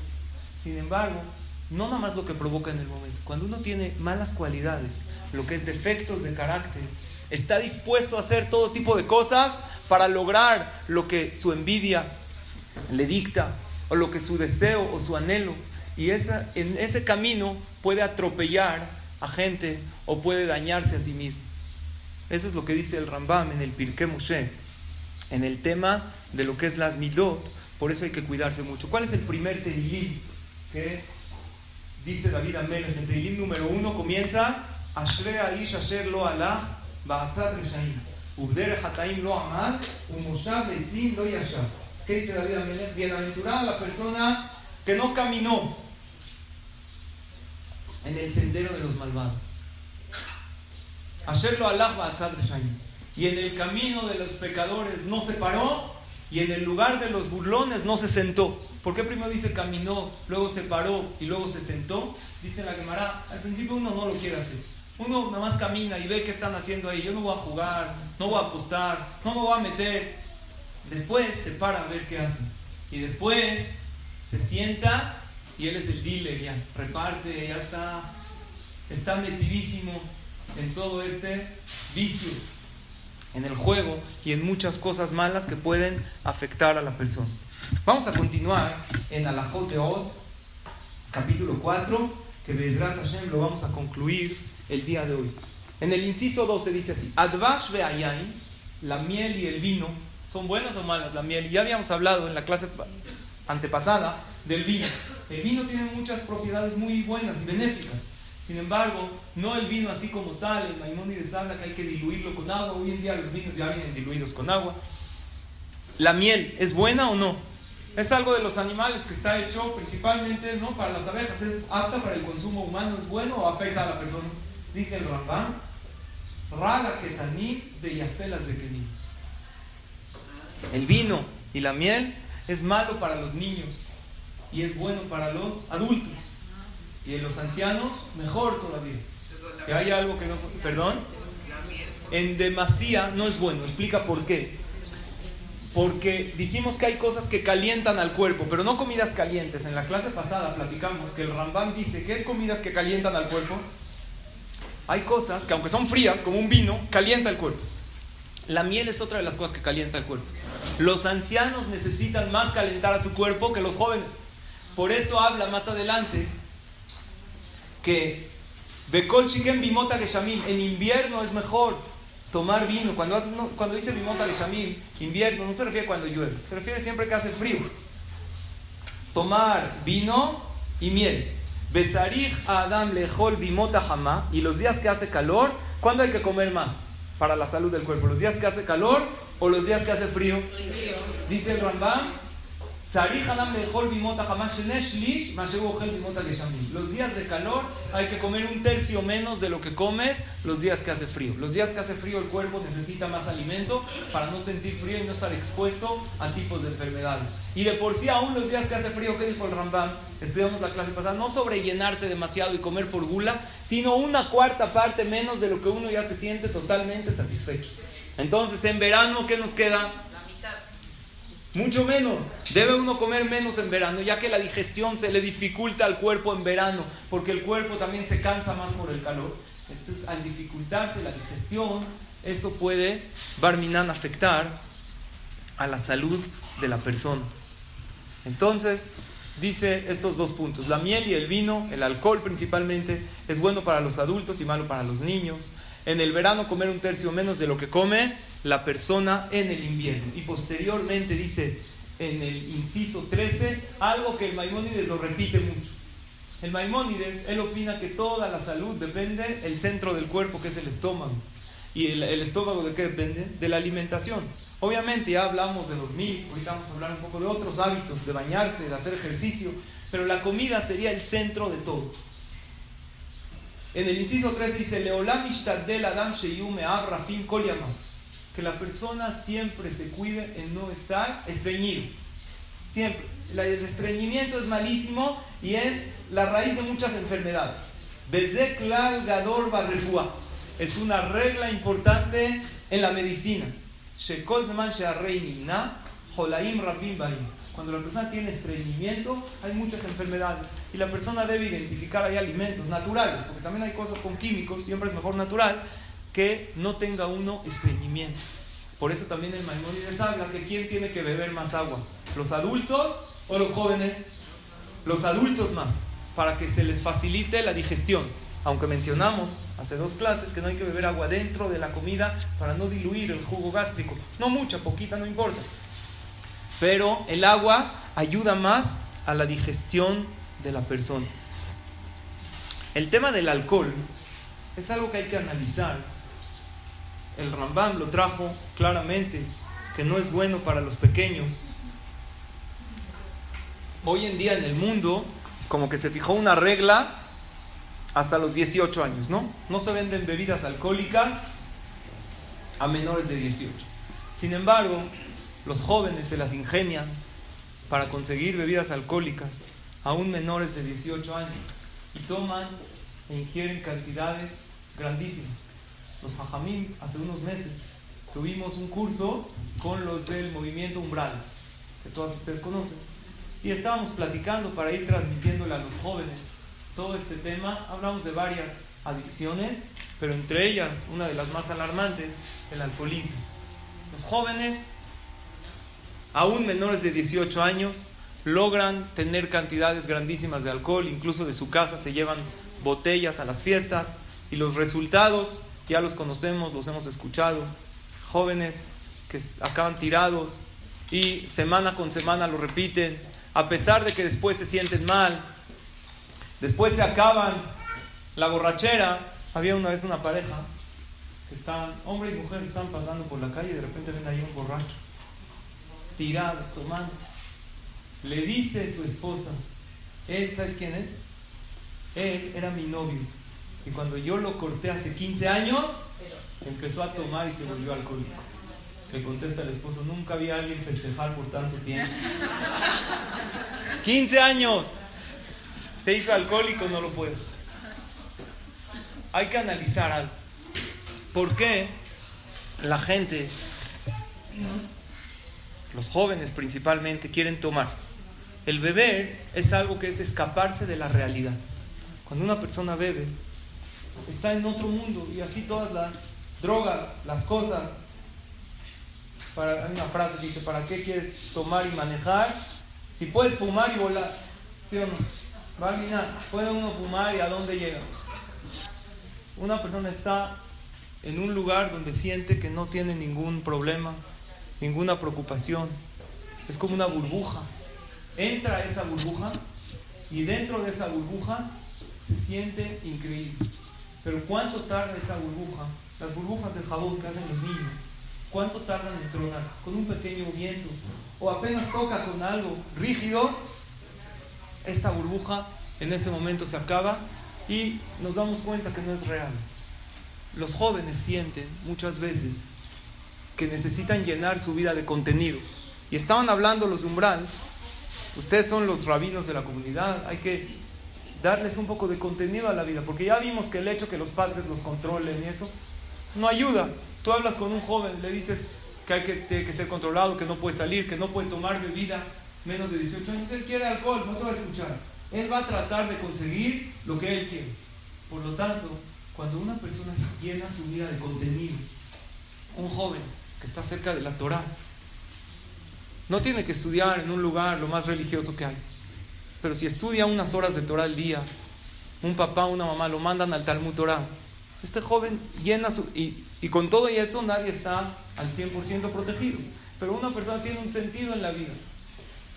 Sin embargo, no nada más lo que provoca en el momento. Cuando uno tiene malas cualidades, lo que es defectos de carácter, está dispuesto a hacer todo tipo de cosas para lograr lo que su envidia le dicta, o lo que su deseo o su anhelo. Y esa, en ese camino puede atropellar a gente o puede dañarse a sí mismo. Eso es lo que dice el Rambam en el Pirkei Moshe, en el tema de lo que es las midot. Por eso hay que cuidarse mucho. ¿Cuál es el primer tedilim que dice David Amel? El tedilim número uno comienza Ashre Aish Asher Lo Allah Ba'atzat Reshaim Ubder Hataim Lo Amal Umoshav Leitzim Lo Yashav ¿Qué dice David Amel? Bienaventurada la persona que no caminó en el sendero de los malvados. Hacerlo Allah Y en el camino de los pecadores no se paró y en el lugar de los burlones no se sentó. ¿Por qué primero dice caminó, luego se paró y luego se sentó? Dice la Gemara, al principio uno no lo quiere hacer. Uno nada más camina y ve qué están haciendo ahí. Yo no voy a jugar, no voy a apostar, no me voy a meter. Después se para a ver qué hacen. Y después se sienta y él es el dealer ya. Reparte, ya está, está metidísimo en todo este vicio, en el juego y en muchas cosas malas que pueden afectar a la persona. Vamos a continuar en Alajot Od, capítulo 4, que Bezrat Hashem lo vamos a concluir el día de hoy. En el inciso 12 dice así: Advash ve'ayain, la miel y el vino, ¿son buenas o malas? La miel, ya habíamos hablado en la clase antepasada del vino. El vino tiene muchas propiedades muy buenas y benéficas. Sin embargo, no el vino así como tal, el Maimónides habla que hay que diluirlo con agua. Hoy en día los vinos ya vienen diluidos con agua. ¿La miel es buena o no? Es algo de los animales que está hecho principalmente ¿no? para las abejas. ¿Es apta para el consumo humano? ¿Es bueno o afecta a la persona? Dice el Rambam. Rala de yafelas de kenim. El vino y la miel es malo para los niños y es bueno para los adultos. Y en los ancianos, mejor todavía. Que haya algo que no. ¿Perdón? En demasía no es bueno. Explica por qué. Porque dijimos que hay cosas que calientan al cuerpo, pero no comidas calientes. En la clase pasada platicamos que el Rambam dice que es comidas que calientan al cuerpo. Hay cosas que aunque son frías, como un vino, calienta el cuerpo. La miel es otra de las cosas que calienta el cuerpo. Los ancianos necesitan más calentar a su cuerpo que los jóvenes. Por eso habla más adelante que Bekol Shiken Bimota Geshamim, en invierno es mejor tomar vino. Cuando, cuando dice Bimota Geshamim, invierno, no se refiere cuando llueve, se refiere siempre que hace frío. Tomar vino y miel. Betzarich Adam Lejol Bimota Hama, y los días que hace calor, ¿cuándo hay que comer más? Para la salud del cuerpo. ¿Los días que hace calor o los días que hace frío? Dice el Rambam, los días de calor hay que comer un tercio menos de lo que comes los días que hace frío. Los días que hace frío el cuerpo necesita más alimento para no sentir frío y no estar expuesto a tipos de enfermedades. Y de por sí aún los días que hace frío, ¿qué dijo el Rambam? Estudiamos la clase pasada, no sobrellenarse demasiado y comer por gula, sino una cuarta parte menos de lo que uno ya se siente totalmente satisfecho. Entonces, en verano, ¿qué nos queda? Mucho menos. Debe uno comer menos en verano, ya que la digestión se le dificulta al cuerpo en verano, porque el cuerpo también se cansa más por el calor. Entonces, al dificultarse la digestión, eso puede, Barminan, afectar a la salud de la persona. Entonces, dice estos dos puntos. La miel y el vino, el alcohol principalmente, es bueno para los adultos y malo para los niños. En el verano comer un tercio menos de lo que come la persona en el invierno. Y posteriormente dice en el inciso 13 algo que el Maimónides lo repite mucho. El Maimónides, él opina que toda la salud depende del centro del cuerpo, que es el estómago. ¿Y el, estómago de qué depende? De la alimentación. Obviamente ya hablamos de dormir, ahorita vamos a hablar un poco de otros hábitos, de bañarse, de hacer ejercicio, pero la comida sería el centro de todo. En el inciso 13 dice, Leolam Adam Sheyume Rafim Kol que la persona siempre se cuide en no estar estreñido. Siempre. El estreñimiento es malísimo y es la raíz de muchas enfermedades. Bezeklal Gador Barrefua. Es una regla importante en la medicina. Cuando la persona tiene estreñimiento, hay muchas enfermedades. Y la persona debe identificar, hay alimentos naturales, porque también hay cosas con químicos, siempre es mejor natural, que no tenga uno estreñimiento. Por eso también el Maimónides habla que quién tiene que beber más agua, los adultos o los jóvenes. Los adultos más, para que se les facilite la digestión. Aunque mencionamos hace dos clases que no hay que beber agua dentro de la comida para no diluir el jugo gástrico. No mucha, poquita, no importa pero el agua ayuda más a la digestión de la persona. El tema del alcohol es algo que hay que analizar. El Rambam lo trajo claramente, que no es bueno para los pequeños. Hoy en día en el mundo, como que se fijó una regla hasta los 18 años, ¿no? No se venden bebidas alcohólicas a menores de 18. Sin embargo, los jóvenes se las ingenian para conseguir bebidas alcohólicas, aún menores de 18 años, y toman e ingieren cantidades grandísimas. Los Fajamín, hace unos meses, tuvimos un curso con los del movimiento Umbral, que todos ustedes conocen, y estábamos platicando para ir transmitiéndole a los jóvenes todo este tema. Hablamos de varias adicciones, pero entre ellas, una de las más alarmantes, el alcoholismo. Los jóvenes aún menores de 18 años, logran tener cantidades grandísimas de alcohol, incluso de su casa se llevan botellas a las fiestas y los resultados ya los conocemos, los hemos escuchado, jóvenes que acaban tirados y semana con semana lo repiten, a pesar de que después se sienten mal, después se acaban la borrachera. Había una vez una pareja que estaban, hombre y mujer, estaban pasando por la calle y de repente ven ahí un borracho tirado, tomando. Le dice su esposa, él, ¿sabes quién es? Él era mi novio. Y cuando yo lo corté hace 15 años, empezó a tomar y se volvió alcohólico. Le contesta el esposo, nunca había alguien festejar por tanto tiempo. 15 años. Se hizo alcohólico, no lo puedes. Hay que analizar algo. ¿Por qué la gente los jóvenes principalmente, quieren tomar. El beber es algo que es escaparse de la realidad. Cuando una persona bebe, está en otro mundo y así todas las drogas, las cosas. Para, hay una frase que dice, ¿para qué quieres tomar y manejar? Si puedes fumar y volar, ¿sí o no? puede uno fumar y a dónde llega. Una persona está en un lugar donde siente que no tiene ningún problema, ninguna preocupación. Es como una burbuja. Entra esa burbuja y dentro de esa burbuja se siente increíble. Pero ¿cuánto tarda esa burbuja? Las burbujas de jabón que hacen los niños. ¿Cuánto tardan en tronar? Con un pequeño viento o apenas toca con algo rígido, esta burbuja en ese momento se acaba y nos damos cuenta que no es real. Los jóvenes sienten muchas veces que necesitan llenar su vida de contenido. Y estaban hablando los umbral, ustedes son los rabinos de la comunidad, hay que darles un poco de contenido a la vida, porque ya vimos que el hecho que los padres los controlen y eso, no ayuda. Tú hablas con un joven, le dices que hay que, que ser controlado, que no puede salir, que no puede tomar bebida menos de 18 años, él quiere alcohol, no te va a escuchar. Él va a tratar de conseguir lo que él quiere. Por lo tanto, cuando una persona llena su vida de contenido, un joven que está cerca de la Torah. No tiene que estudiar en un lugar lo más religioso que hay. Pero si estudia unas horas de Torah al día, un papá, una mamá lo mandan al Talmud Torah. Este joven llena su... Y, y con todo y eso nadie está al 100% protegido. Pero una persona tiene un sentido en la vida.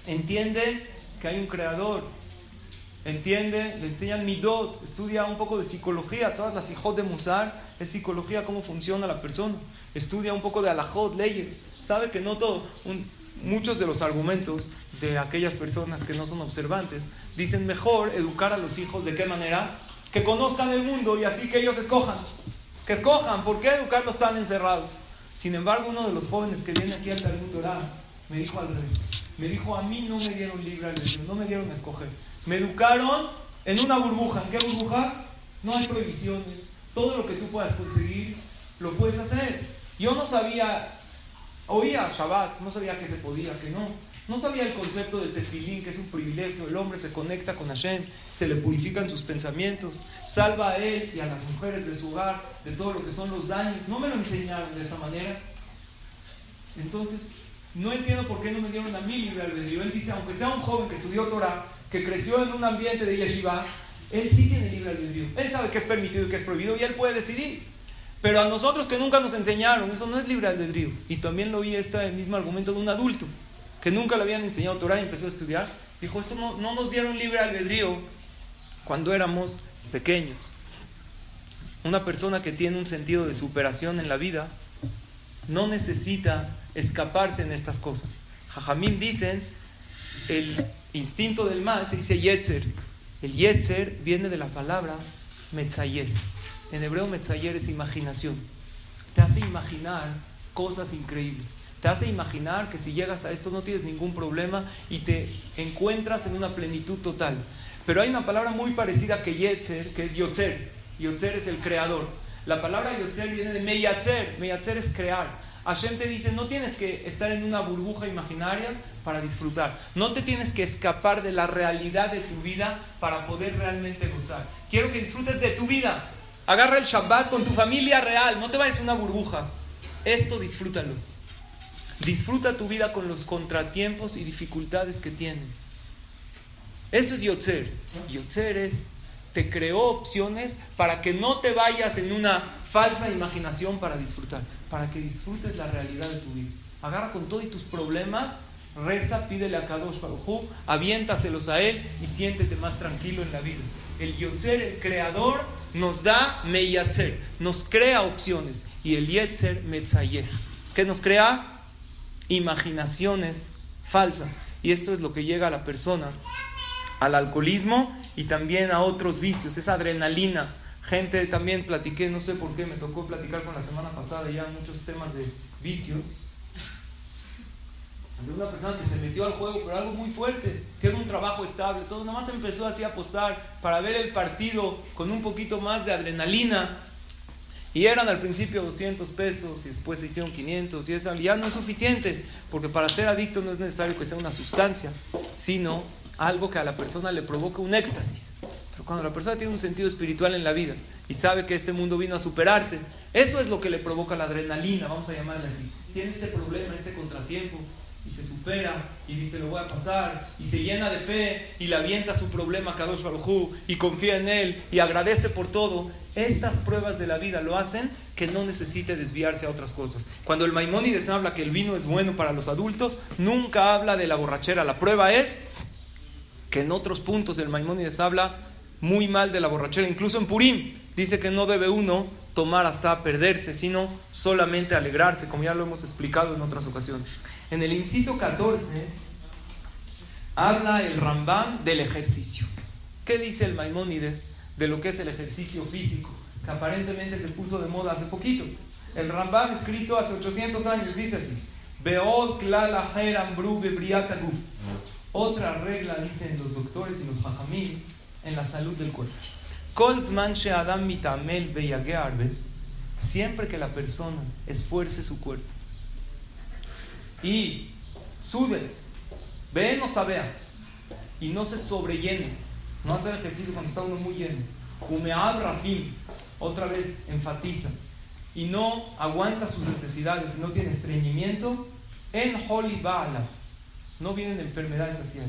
Entiende que hay un creador. Entiende, le enseñan midot, estudia un poco de psicología, todas las hijos de Musar es psicología, cómo funciona la persona estudia un poco de alajot, leyes, sabe que no todo, muchos de los argumentos de aquellas personas que no son observantes dicen mejor educar a los hijos de qué manera que conozcan el mundo y así que ellos escojan, que escojan, ¿por qué educarlos tan encerrados? Sin embargo, uno de los jóvenes que viene aquí al Talmud Torah me dijo al rey, Me dijo, a mí no me dieron libre albedrío, no me dieron a escoger. Me educaron en una burbuja. ¿En qué burbuja? No hay prohibiciones. Todo lo que tú puedas conseguir, lo puedes hacer. Yo no sabía, oía Shabbat, no sabía que se podía, que no. No sabía el concepto del tefilín, que es un privilegio. El hombre se conecta con Hashem, se le purifican sus pensamientos, salva a él y a las mujeres de su hogar de todo lo que son los daños. No me lo enseñaron de esta manera. Entonces, no entiendo por qué no me dieron a mí libre albedrío. Él dice, aunque sea un joven que estudió Torah, que creció en un ambiente de yeshiva, él sí tiene libre albedrío. Él sabe qué es permitido y qué es prohibido y él puede decidir. Pero a nosotros que nunca nos enseñaron, eso no es libre albedrío. Y también lo oí este mismo argumento de un adulto que nunca le habían enseñado Torah y empezó a estudiar, dijo, no, no nos dieron libre albedrío cuando éramos pequeños. Una persona que tiene un sentido de superación en la vida no necesita escaparse en estas cosas. Jajamín dicen, el instinto del mal se dice yetzer. El yetzer viene de la palabra metzayer. En hebreo metzayer es imaginación. Te hace imaginar cosas increíbles. Te hace imaginar que si llegas a esto no tienes ningún problema y te encuentras en una plenitud total. Pero hay una palabra muy parecida que Yetzer, que es Yotzer. Yotzer es el creador. La palabra Yotzer viene de Meyatzer. Meyatzer es crear. Hashem te dice, no tienes que estar en una burbuja imaginaria para disfrutar. No te tienes que escapar de la realidad de tu vida para poder realmente gozar. Quiero que disfrutes de tu vida. Agarra el Shabbat con tu familia real. No te vayas a una burbuja. Esto disfrútalo. Disfruta tu vida con los contratiempos y dificultades que tienen. Eso es Yotzer. Yotzer es, te creó opciones para que no te vayas en una falsa imaginación para disfrutar, para que disfrutes la realidad de tu vida. Agarra con todos tus problemas, reza, pídele a Kadosh Baruj aviéntaselos a él y siéntete más tranquilo en la vida. El Yotzer, el creador, nos da Meyatzer, nos crea opciones. Y el Yetzer, Metzayer. ¿Qué nos crea? imaginaciones falsas. Y esto es lo que llega a la persona al alcoholismo y también a otros vicios, esa adrenalina. Gente, también platiqué, no sé por qué, me tocó platicar con la semana pasada ya muchos temas de vicios. De una persona que se metió al juego, pero algo muy fuerte, tiene un trabajo estable, todo, nada más empezó así a apostar para ver el partido con un poquito más de adrenalina y eran al principio 200 pesos y después se hicieron 500 y eso ya no es suficiente, porque para ser adicto no es necesario que sea una sustancia, sino algo que a la persona le provoque un éxtasis. Pero cuando la persona tiene un sentido espiritual en la vida y sabe que este mundo vino a superarse, eso es lo que le provoca la adrenalina, vamos a llamarle así. Tiene este problema, este contratiempo, y se supera y dice lo voy a pasar y se llena de fe y le avienta su problema a Kadosh Baruj y confía en él y agradece por todo estas pruebas de la vida lo hacen que no necesite desviarse a otras cosas. Cuando el Maimónides habla que el vino es bueno para los adultos, nunca habla de la borrachera. La prueba es que en otros puntos el Maimónides habla muy mal de la borrachera. Incluso en Purim dice que no debe uno tomar hasta perderse, sino solamente alegrarse, como ya lo hemos explicado en otras ocasiones. En el inciso 14 habla el Rambam del ejercicio. ¿Qué dice el Maimónides? de lo que es el ejercicio físico, que aparentemente se puso de moda hace poquito. El Rambam, escrito hace 800 años, dice así: Otra regla, dicen los doctores y los hajamim, en la salud del cuerpo. Siempre que la persona esfuerce su cuerpo y sude, ve no sabea y no se sobrellene no hacer ejercicio cuando está uno muy lleno. Humeab Rafim, otra vez enfatiza. Y no aguanta sus necesidades, no tiene estreñimiento. En Holy no vienen enfermedades hacia.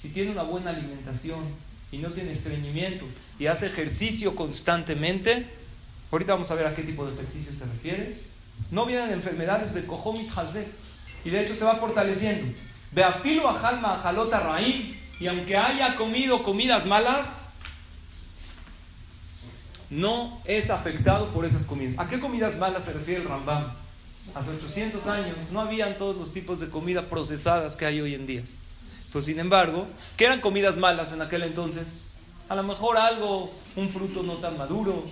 Si tiene una buena alimentación y no tiene estreñimiento y hace ejercicio constantemente, ahorita vamos a ver a qué tipo de ejercicio se refiere. No vienen enfermedades de Kohomit y de hecho se va fortaleciendo. Beafilo Ajalma Ajalota Raim y aunque haya comido comidas malas, no es afectado por esas comidas. ¿A qué comidas malas se refiere el Rambam? Hace 800 años no habían todos los tipos de comida procesadas que hay hoy en día. Pues sin embargo, ¿qué eran comidas malas en aquel entonces? A lo mejor algo, un fruto no tan maduro,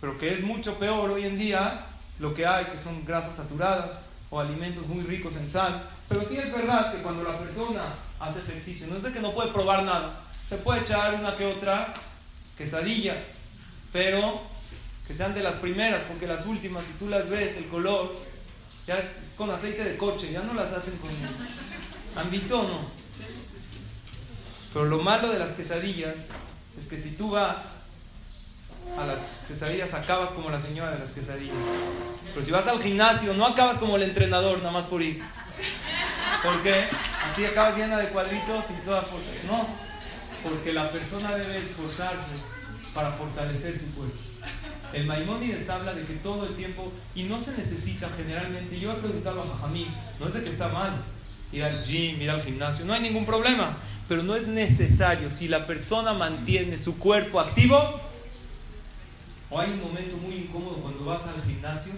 pero que es mucho peor hoy en día, lo que hay, que son grasas saturadas, o alimentos muy ricos en sal. Pero sí es verdad que cuando la persona hace ejercicio, no es de que no puede probar nada. Se puede echar una que otra quesadilla, pero que sean de las primeras, porque las últimas, si tú las ves, el color ya es con aceite de coche, ya no las hacen con... ¿Han visto o no? Pero lo malo de las quesadillas es que si tú vas a las quesadillas acabas como la señora de las quesadillas. Pero si vas al gimnasio no acabas como el entrenador, nada más por ir. ¿Por qué? Así acabas llena de cuadritos y toda No, porque la persona debe esforzarse para fortalecer su cuerpo. El Maimónides habla de que todo el tiempo, y no se necesita generalmente, yo he preguntado a Jajamín, no es de que está mal ir al gym, ir al gimnasio, no hay ningún problema, pero no es necesario. Si la persona mantiene su cuerpo activo, o hay un momento muy incómodo cuando vas al gimnasio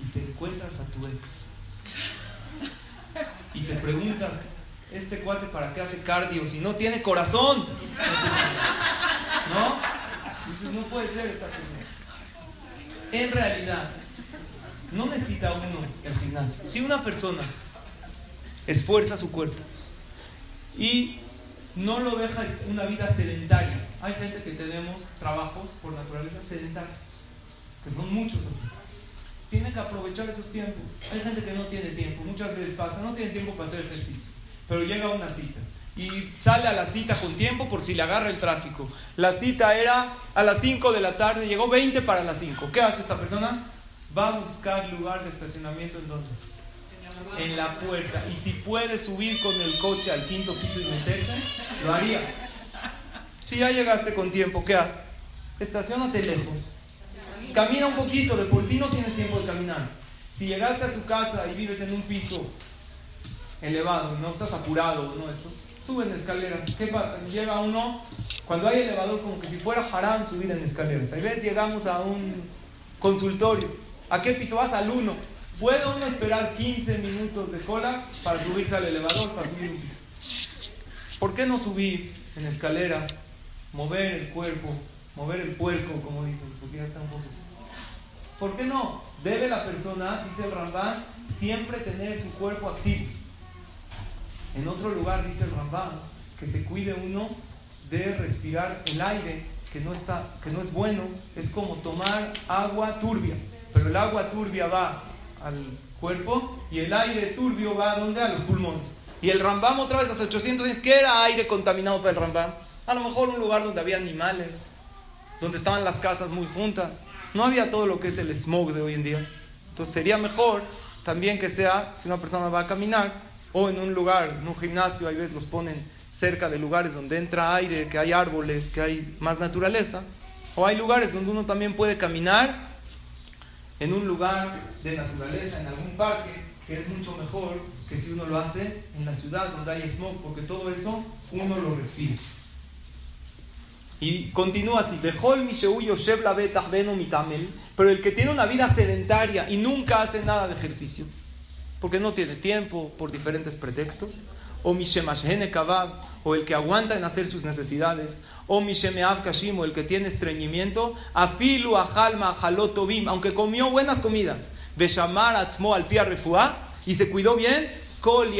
y te encuentras a tu ex y te preguntas, este cuate para qué hace cardio si no tiene corazón. ¿No? Dices, no puede ser esta persona. En realidad, no necesita uno el gimnasio. Si una persona esfuerza su cuerpo y no lo deja una vida sedentaria, hay gente que tenemos trabajos por naturaleza sedentarios, que son muchos así. Tiene que aprovechar esos tiempos. Hay gente que no tiene tiempo, muchas veces pasa, no tiene tiempo para hacer ejercicio, pero llega a una cita y sale a la cita con tiempo por si le agarra el tráfico. La cita era a las 5 de la tarde, llegó 20 para las 5. ¿Qué hace esta persona? Va a buscar lugar de estacionamiento en donde? En la puerta. Y si puede subir con el coche al quinto piso y meterse, lo haría. Si ya llegaste con tiempo, ¿qué haces? Estacionate lejos. Camina un poquito, de por sí no tienes tiempo de caminar. Si llegaste a tu casa y vives en un piso elevado, no estás apurado, no esto, suben escaleras. ¿Qué Llega uno, cuando hay elevador, como que si fuera haram subir en escaleras. A veces llegamos a un consultorio. ¿A qué piso vas? Al 1. ¿Puede uno esperar 15 minutos de cola para subirse al elevador, para subir un piso? ¿Por qué no subir en escalera, mover el cuerpo, mover el puerco, como dicen, porque ya está un poco... ¿Por qué no? Debe la persona, dice el Rambán, siempre tener su cuerpo activo. En otro lugar dice el Rambam que se cuide uno de respirar el aire que no, está, que no es bueno, es como tomar agua turbia, pero el agua turbia va al cuerpo y el aire turbio va a donde? A los pulmones. Y el Rambam otra vez hace 800 años, ¿qué era aire contaminado para el Rambam? A lo mejor un lugar donde había animales, donde estaban las casas muy juntas. No había todo lo que es el smog de hoy en día. Entonces sería mejor también que sea, si una persona va a caminar, o en un lugar, en un gimnasio, hay veces los ponen cerca de lugares donde entra aire, que hay árboles, que hay más naturaleza, o hay lugares donde uno también puede caminar en un lugar de naturaleza, en algún parque, que es mucho mejor que si uno lo hace en la ciudad donde hay smog, porque todo eso uno lo respira. Y continúa así, pero el que tiene una vida sedentaria y nunca hace nada de ejercicio, porque no tiene tiempo por diferentes pretextos, o o el que aguanta en hacer sus necesidades, o o el que tiene estreñimiento, Afilu Jalotobim, aunque comió buenas comidas, Beshamar Atzmo al Refuá, y se cuidó bien, Kol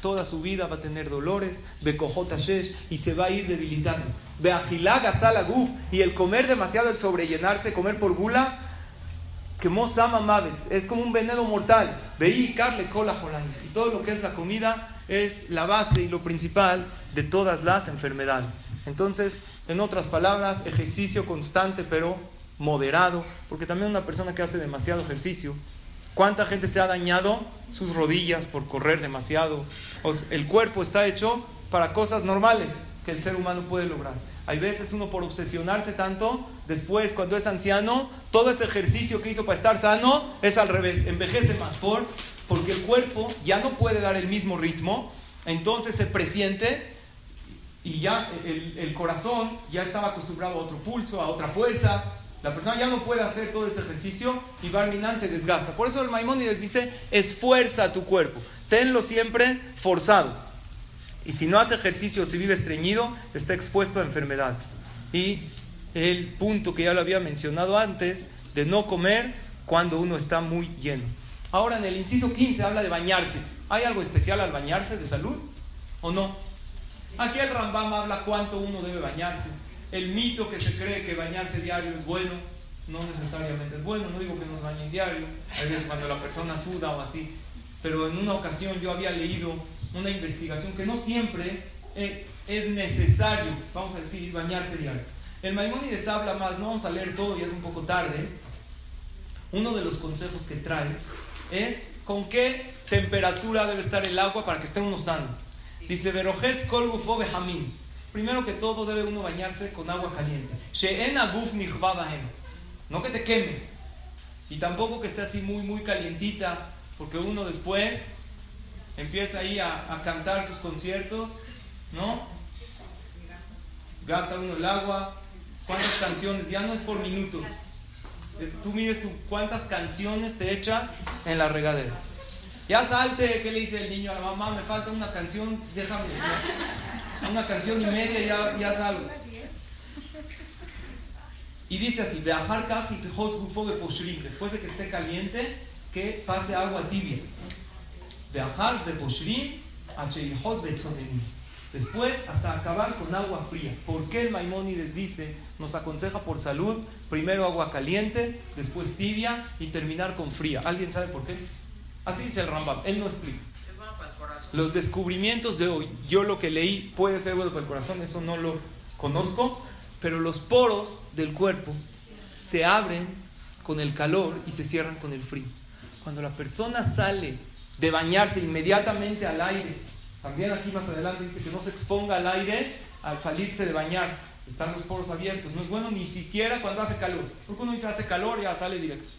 Toda su vida va a tener dolores, y se va a ir debilitando. Beajilag Guf, y el comer demasiado, el sobrellenarse, comer por gula, que Mavet, es como un veneno mortal. Veí carle cola Y todo lo que es la comida es la base y lo principal de todas las enfermedades. Entonces, en otras palabras, ejercicio constante pero moderado, porque también una persona que hace demasiado ejercicio, ¿cuánta gente se ha dañado sus rodillas por correr demasiado? el cuerpo está hecho para cosas normales que el ser humano puede lograr. Hay veces uno por obsesionarse tanto, después cuando es anciano, todo ese ejercicio que hizo para estar sano es al revés, envejece más por, porque el cuerpo ya no puede dar el mismo ritmo, entonces se presiente y ya el, corazón ya estaba acostumbrado a otro pulso, a otra fuerza, la persona ya no puede hacer todo ese ejercicio y Barminan se desgasta. Por eso el Maimónides dice, esfuerza tu cuerpo, tenlo siempre forzado. Y si no hace ejercicio, si vive estreñido, está expuesto a enfermedades. Y el punto que ya lo había mencionado antes, de no comer cuando uno está muy lleno. Ahora en el inciso 15 habla de bañarse. ¿Hay algo especial al bañarse de salud o no? Aquí el Rambam habla cuánto uno debe bañarse. El mito que se cree que bañarse diario es bueno, no necesariamente es bueno. No digo que nos bañen diario, a veces cuando la persona suda o así. Pero en una ocasión yo había leído una investigación que no siempre eh, es necesario, vamos a decir, bañarse diario. El Maimónides habla más, no vamos a leer todo, ya es un poco tarde. Uno de los consejos que trae es con qué temperatura debe estar el agua para que esté uno sano. Dice, Primero que todo debe uno bañarse con agua caliente. No que te queme. Y tampoco que esté así muy, muy calientita, porque uno después empieza ahí a, cantar sus conciertos, ¿no? Gasta uno el agua. ¿Cuántas canciones? Ya no es por minutos. tú mides tú, cuántas canciones te echas en la regadera. Ya salte, ¿qué le dice el niño a la mamá? Me falta una canción, déjame. Una canción y media, ya, ya salgo. Y dice así, después de que esté caliente, que pase agua tibia. Después, hasta acabar con agua fría. ¿Por qué el Maimónides dice, nos aconseja por salud, primero agua caliente, después tibia y terminar con fría? ¿Alguien sabe por qué? Así dice el Rambam, él no explica. Los descubrimientos de hoy, yo lo que leí puede ser bueno para el corazón, eso no lo conozco, pero los poros del cuerpo se abren con el calor y se cierran con el frío. Cuando la persona sale de bañarse inmediatamente al aire, también aquí más adelante dice que no se exponga al aire al salirse de bañar, están los poros abiertos, no es bueno ni siquiera cuando hace calor, porque uno dice hace calor ya sale directo.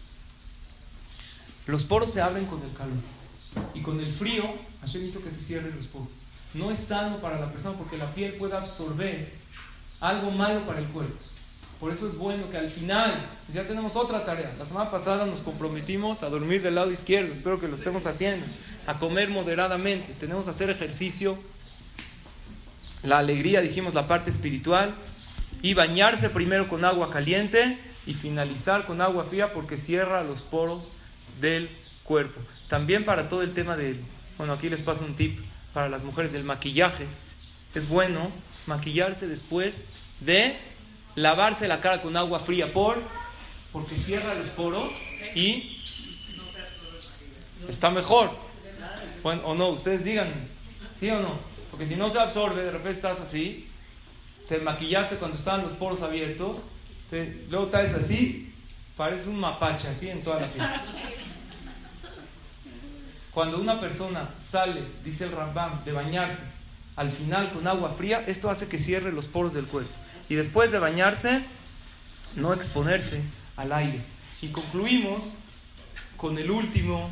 Los poros se abren con el calor y con el frío, Hashem hizo que se cierren los poros. No es sano para la persona porque la piel puede absorber algo malo para el cuerpo. Por eso es bueno que al final, ya tenemos otra tarea. La semana pasada nos comprometimos a dormir del lado izquierdo, espero que lo estemos haciendo, a comer moderadamente, tenemos que hacer ejercicio, la alegría, dijimos la parte espiritual, y bañarse primero con agua caliente y finalizar con agua fría porque cierra los poros del cuerpo. También para todo el tema del, bueno, aquí les paso un tip para las mujeres del maquillaje. Es bueno maquillarse después de lavarse la cara con agua fría por porque cierra los poros y está mejor. Bueno, o no, ustedes digan, ¿sí o no? Porque si no se absorbe, de repente estás así, te maquillaste cuando estaban los poros abiertos, luego estás así, parece un mapache así en toda la piel. Cuando una persona sale, dice el Rambam, de bañarse al final con agua fría, esto hace que cierre los poros del cuerpo. Y después de bañarse, no exponerse al aire. Y concluimos con el último,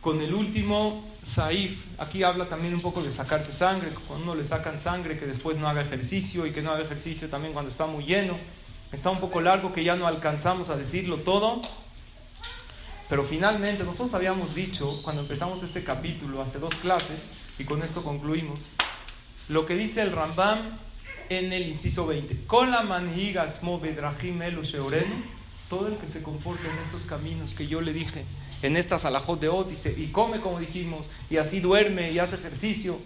con el último Saif. Aquí habla también un poco de sacarse sangre, cuando uno le sacan sangre, que después no haga ejercicio y que no haga ejercicio también cuando está muy lleno. Está un poco largo que ya no alcanzamos a decirlo todo. Pero finalmente nosotros habíamos dicho, cuando empezamos este capítulo, hace dos clases, y con esto concluimos, lo que dice el Rambam en el inciso 20. Con la todo el que se comporta en estos caminos que yo le dije, en estas alajot de Ot, y, come como dijimos, y así duerme y hace ejercicio,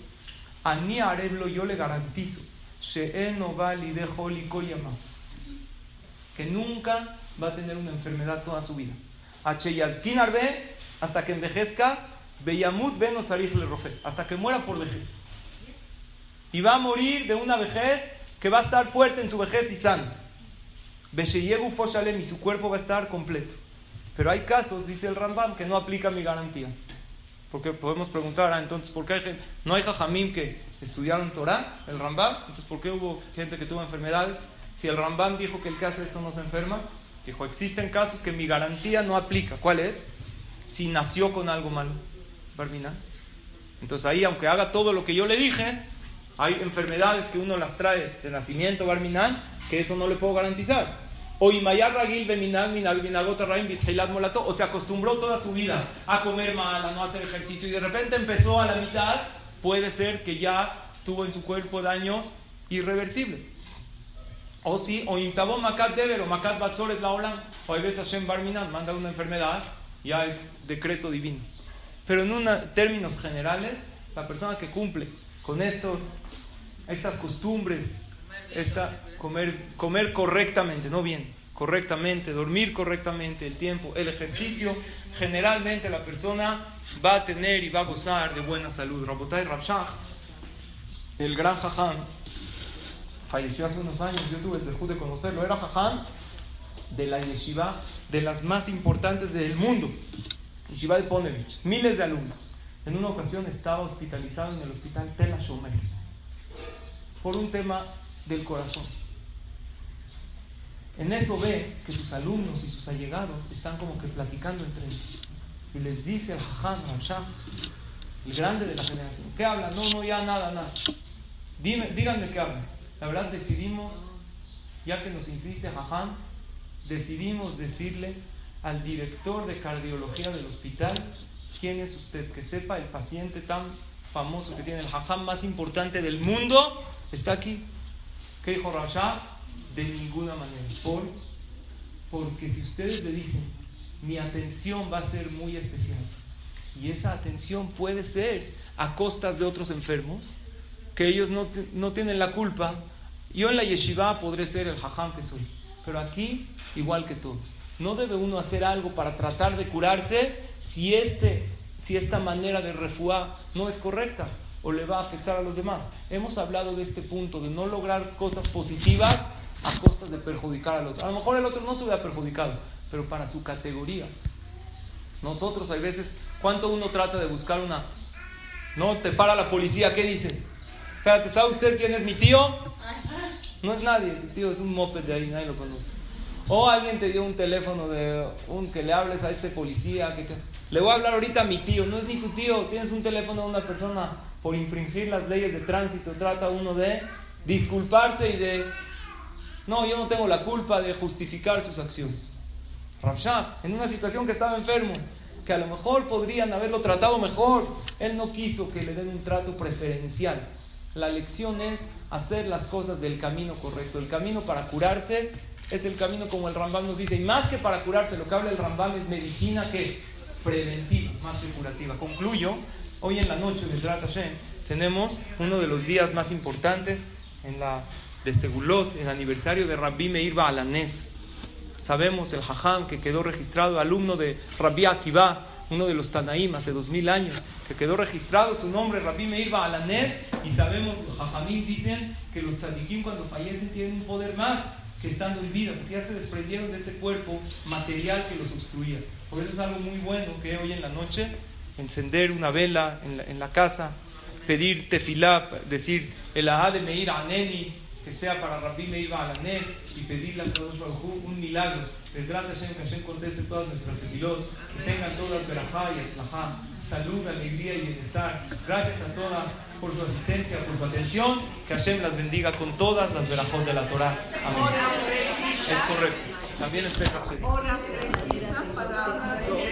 a ni Areblo yo le garantizo, que nunca va a tener una enfermedad toda su vida. Hasta que envejezca, hasta que muera por vejez. Y va a morir de una vejez que va a estar fuerte en su vejez y sano. y su cuerpo va a estar completo. Pero hay casos, dice el Rambam, que no aplica mi garantía. Porque podemos preguntar, ah, entonces, ¿por qué hay no hay jajamim que estudiaron Torah, el Rambam? Entonces, ¿por qué hubo gente que tuvo enfermedades? Si el Rambam dijo que el que hace esto no se enferma, dijo, existen casos que mi garantía no aplica. ¿Cuál es? Si nació con algo malo. Barmina. Entonces ahí, aunque haga todo lo que yo le dije, hay enfermedades que uno las trae de nacimiento, Barminan, que eso no le puedo garantizar. O o se acostumbró toda su vida a comer mal, a no hacer ejercicio y de repente empezó a la mitad, puede ser que ya tuvo en su cuerpo daños irreversibles. O si, o intabó makat deber o makat batzoret la olam, o hay veces Hashem barminan, manda una enfermedad, ya es decreto divino. Pero en una, términos generales, la persona que cumple con estos, estas costumbres, esta, comer, comer correctamente, no bien, correctamente, dormir correctamente, el tiempo, el ejercicio, generalmente la persona va a tener y va a gozar de buena salud. Rabotay Rabshah, el gran jajam, falleció hace unos años, yo tuve el dejud de conocerlo, era jajam de la yeshiva de las más importantes del mundo, yeshiva de Ponevich, miles de alumnos. En una ocasión estaba hospitalizado en el hospital Tel Shomer por un tema del corazón. En eso ve que sus alumnos y sus allegados están como que platicando entre ellos. Y les dice al Jajam, el grande de la generación, ¿qué habla? No, no, ya nada, nada. Dime, díganme qué habla. La verdad decidimos, ya que nos insiste Jajam, decidimos decirle al director de cardiología del hospital quién es usted, que sepa el paciente tan famoso que tiene el Jajam más importante del mundo, está aquí. ¿Qué dijo Rasha? De ninguna manera. ¿Por? Porque si ustedes le dicen, mi atención va a ser muy especial, y esa atención puede ser a costas de otros enfermos, que ellos no, no tienen la culpa, yo en la yeshiva podré ser el jajam que soy, pero aquí igual que todos. No debe uno hacer algo para tratar de curarse si, este, si esta manera de refuar no es correcta o le va a afectar a los demás. Hemos hablado de este punto, de no lograr cosas positivas a costas de perjudicar al otro. A lo mejor el otro no se hubiera perjudicado, pero para su categoría. Nosotros hay veces, ¿cuánto uno trata de buscar una... No, te para la policía, ¿qué dices? Espérate, ¿sabe usted quién es mi tío? No es nadie, tu tío es un moped de ahí, nadie lo conoce. O alguien te dio un teléfono de un que le hables a este policía, que, le voy a hablar ahorita a mi tío, no es ni tu tío, tienes un teléfono de una persona por infringir las leyes de tránsito, trata uno de disculparse y de, no, yo no tengo la culpa de justificar sus acciones. Ramshah, en una situación que estaba enfermo, que a lo mejor podrían haberlo tratado mejor, él no quiso que le den un trato preferencial. La lección es hacer las cosas del camino correcto. El camino para curarse es el camino como el Rambam nos dice. Y más que para curarse, lo que habla el Rambam es medicina que preventiva, más que curativa. Concluyo Hoy en la noche de Hashem tenemos uno de los días más importantes en la de Segulot, el aniversario de Rabbi Meir Baalanés. Sabemos el Hajam que quedó registrado, alumno de Rabbi Akiva, uno de los Tanaim hace dos mil años, que quedó registrado su nombre, Rabbi Meir Baalanés, y sabemos, los Hajamim dicen que los tzadikim cuando fallecen tienen un poder más que estando en vida, porque ya se desprendieron de ese cuerpo material que los obstruía. Por eso es algo muy bueno que hoy en la noche encender una vela en la, casa, pedir tefilá, decir el de Meir Aneni, que sea para Rabbi Meir Alanés, y pedirle a todos un milagro. Les trata Hashem que Hashem conteste todas nuestras tefilot, que tengan todas verajá y etzlajá, salud, alegría y bienestar. Gracias a todas por su asistencia, por su atención. Que Hashem las bendiga con todas las verajot de la Torah. Amén. Es correcto. También es precisa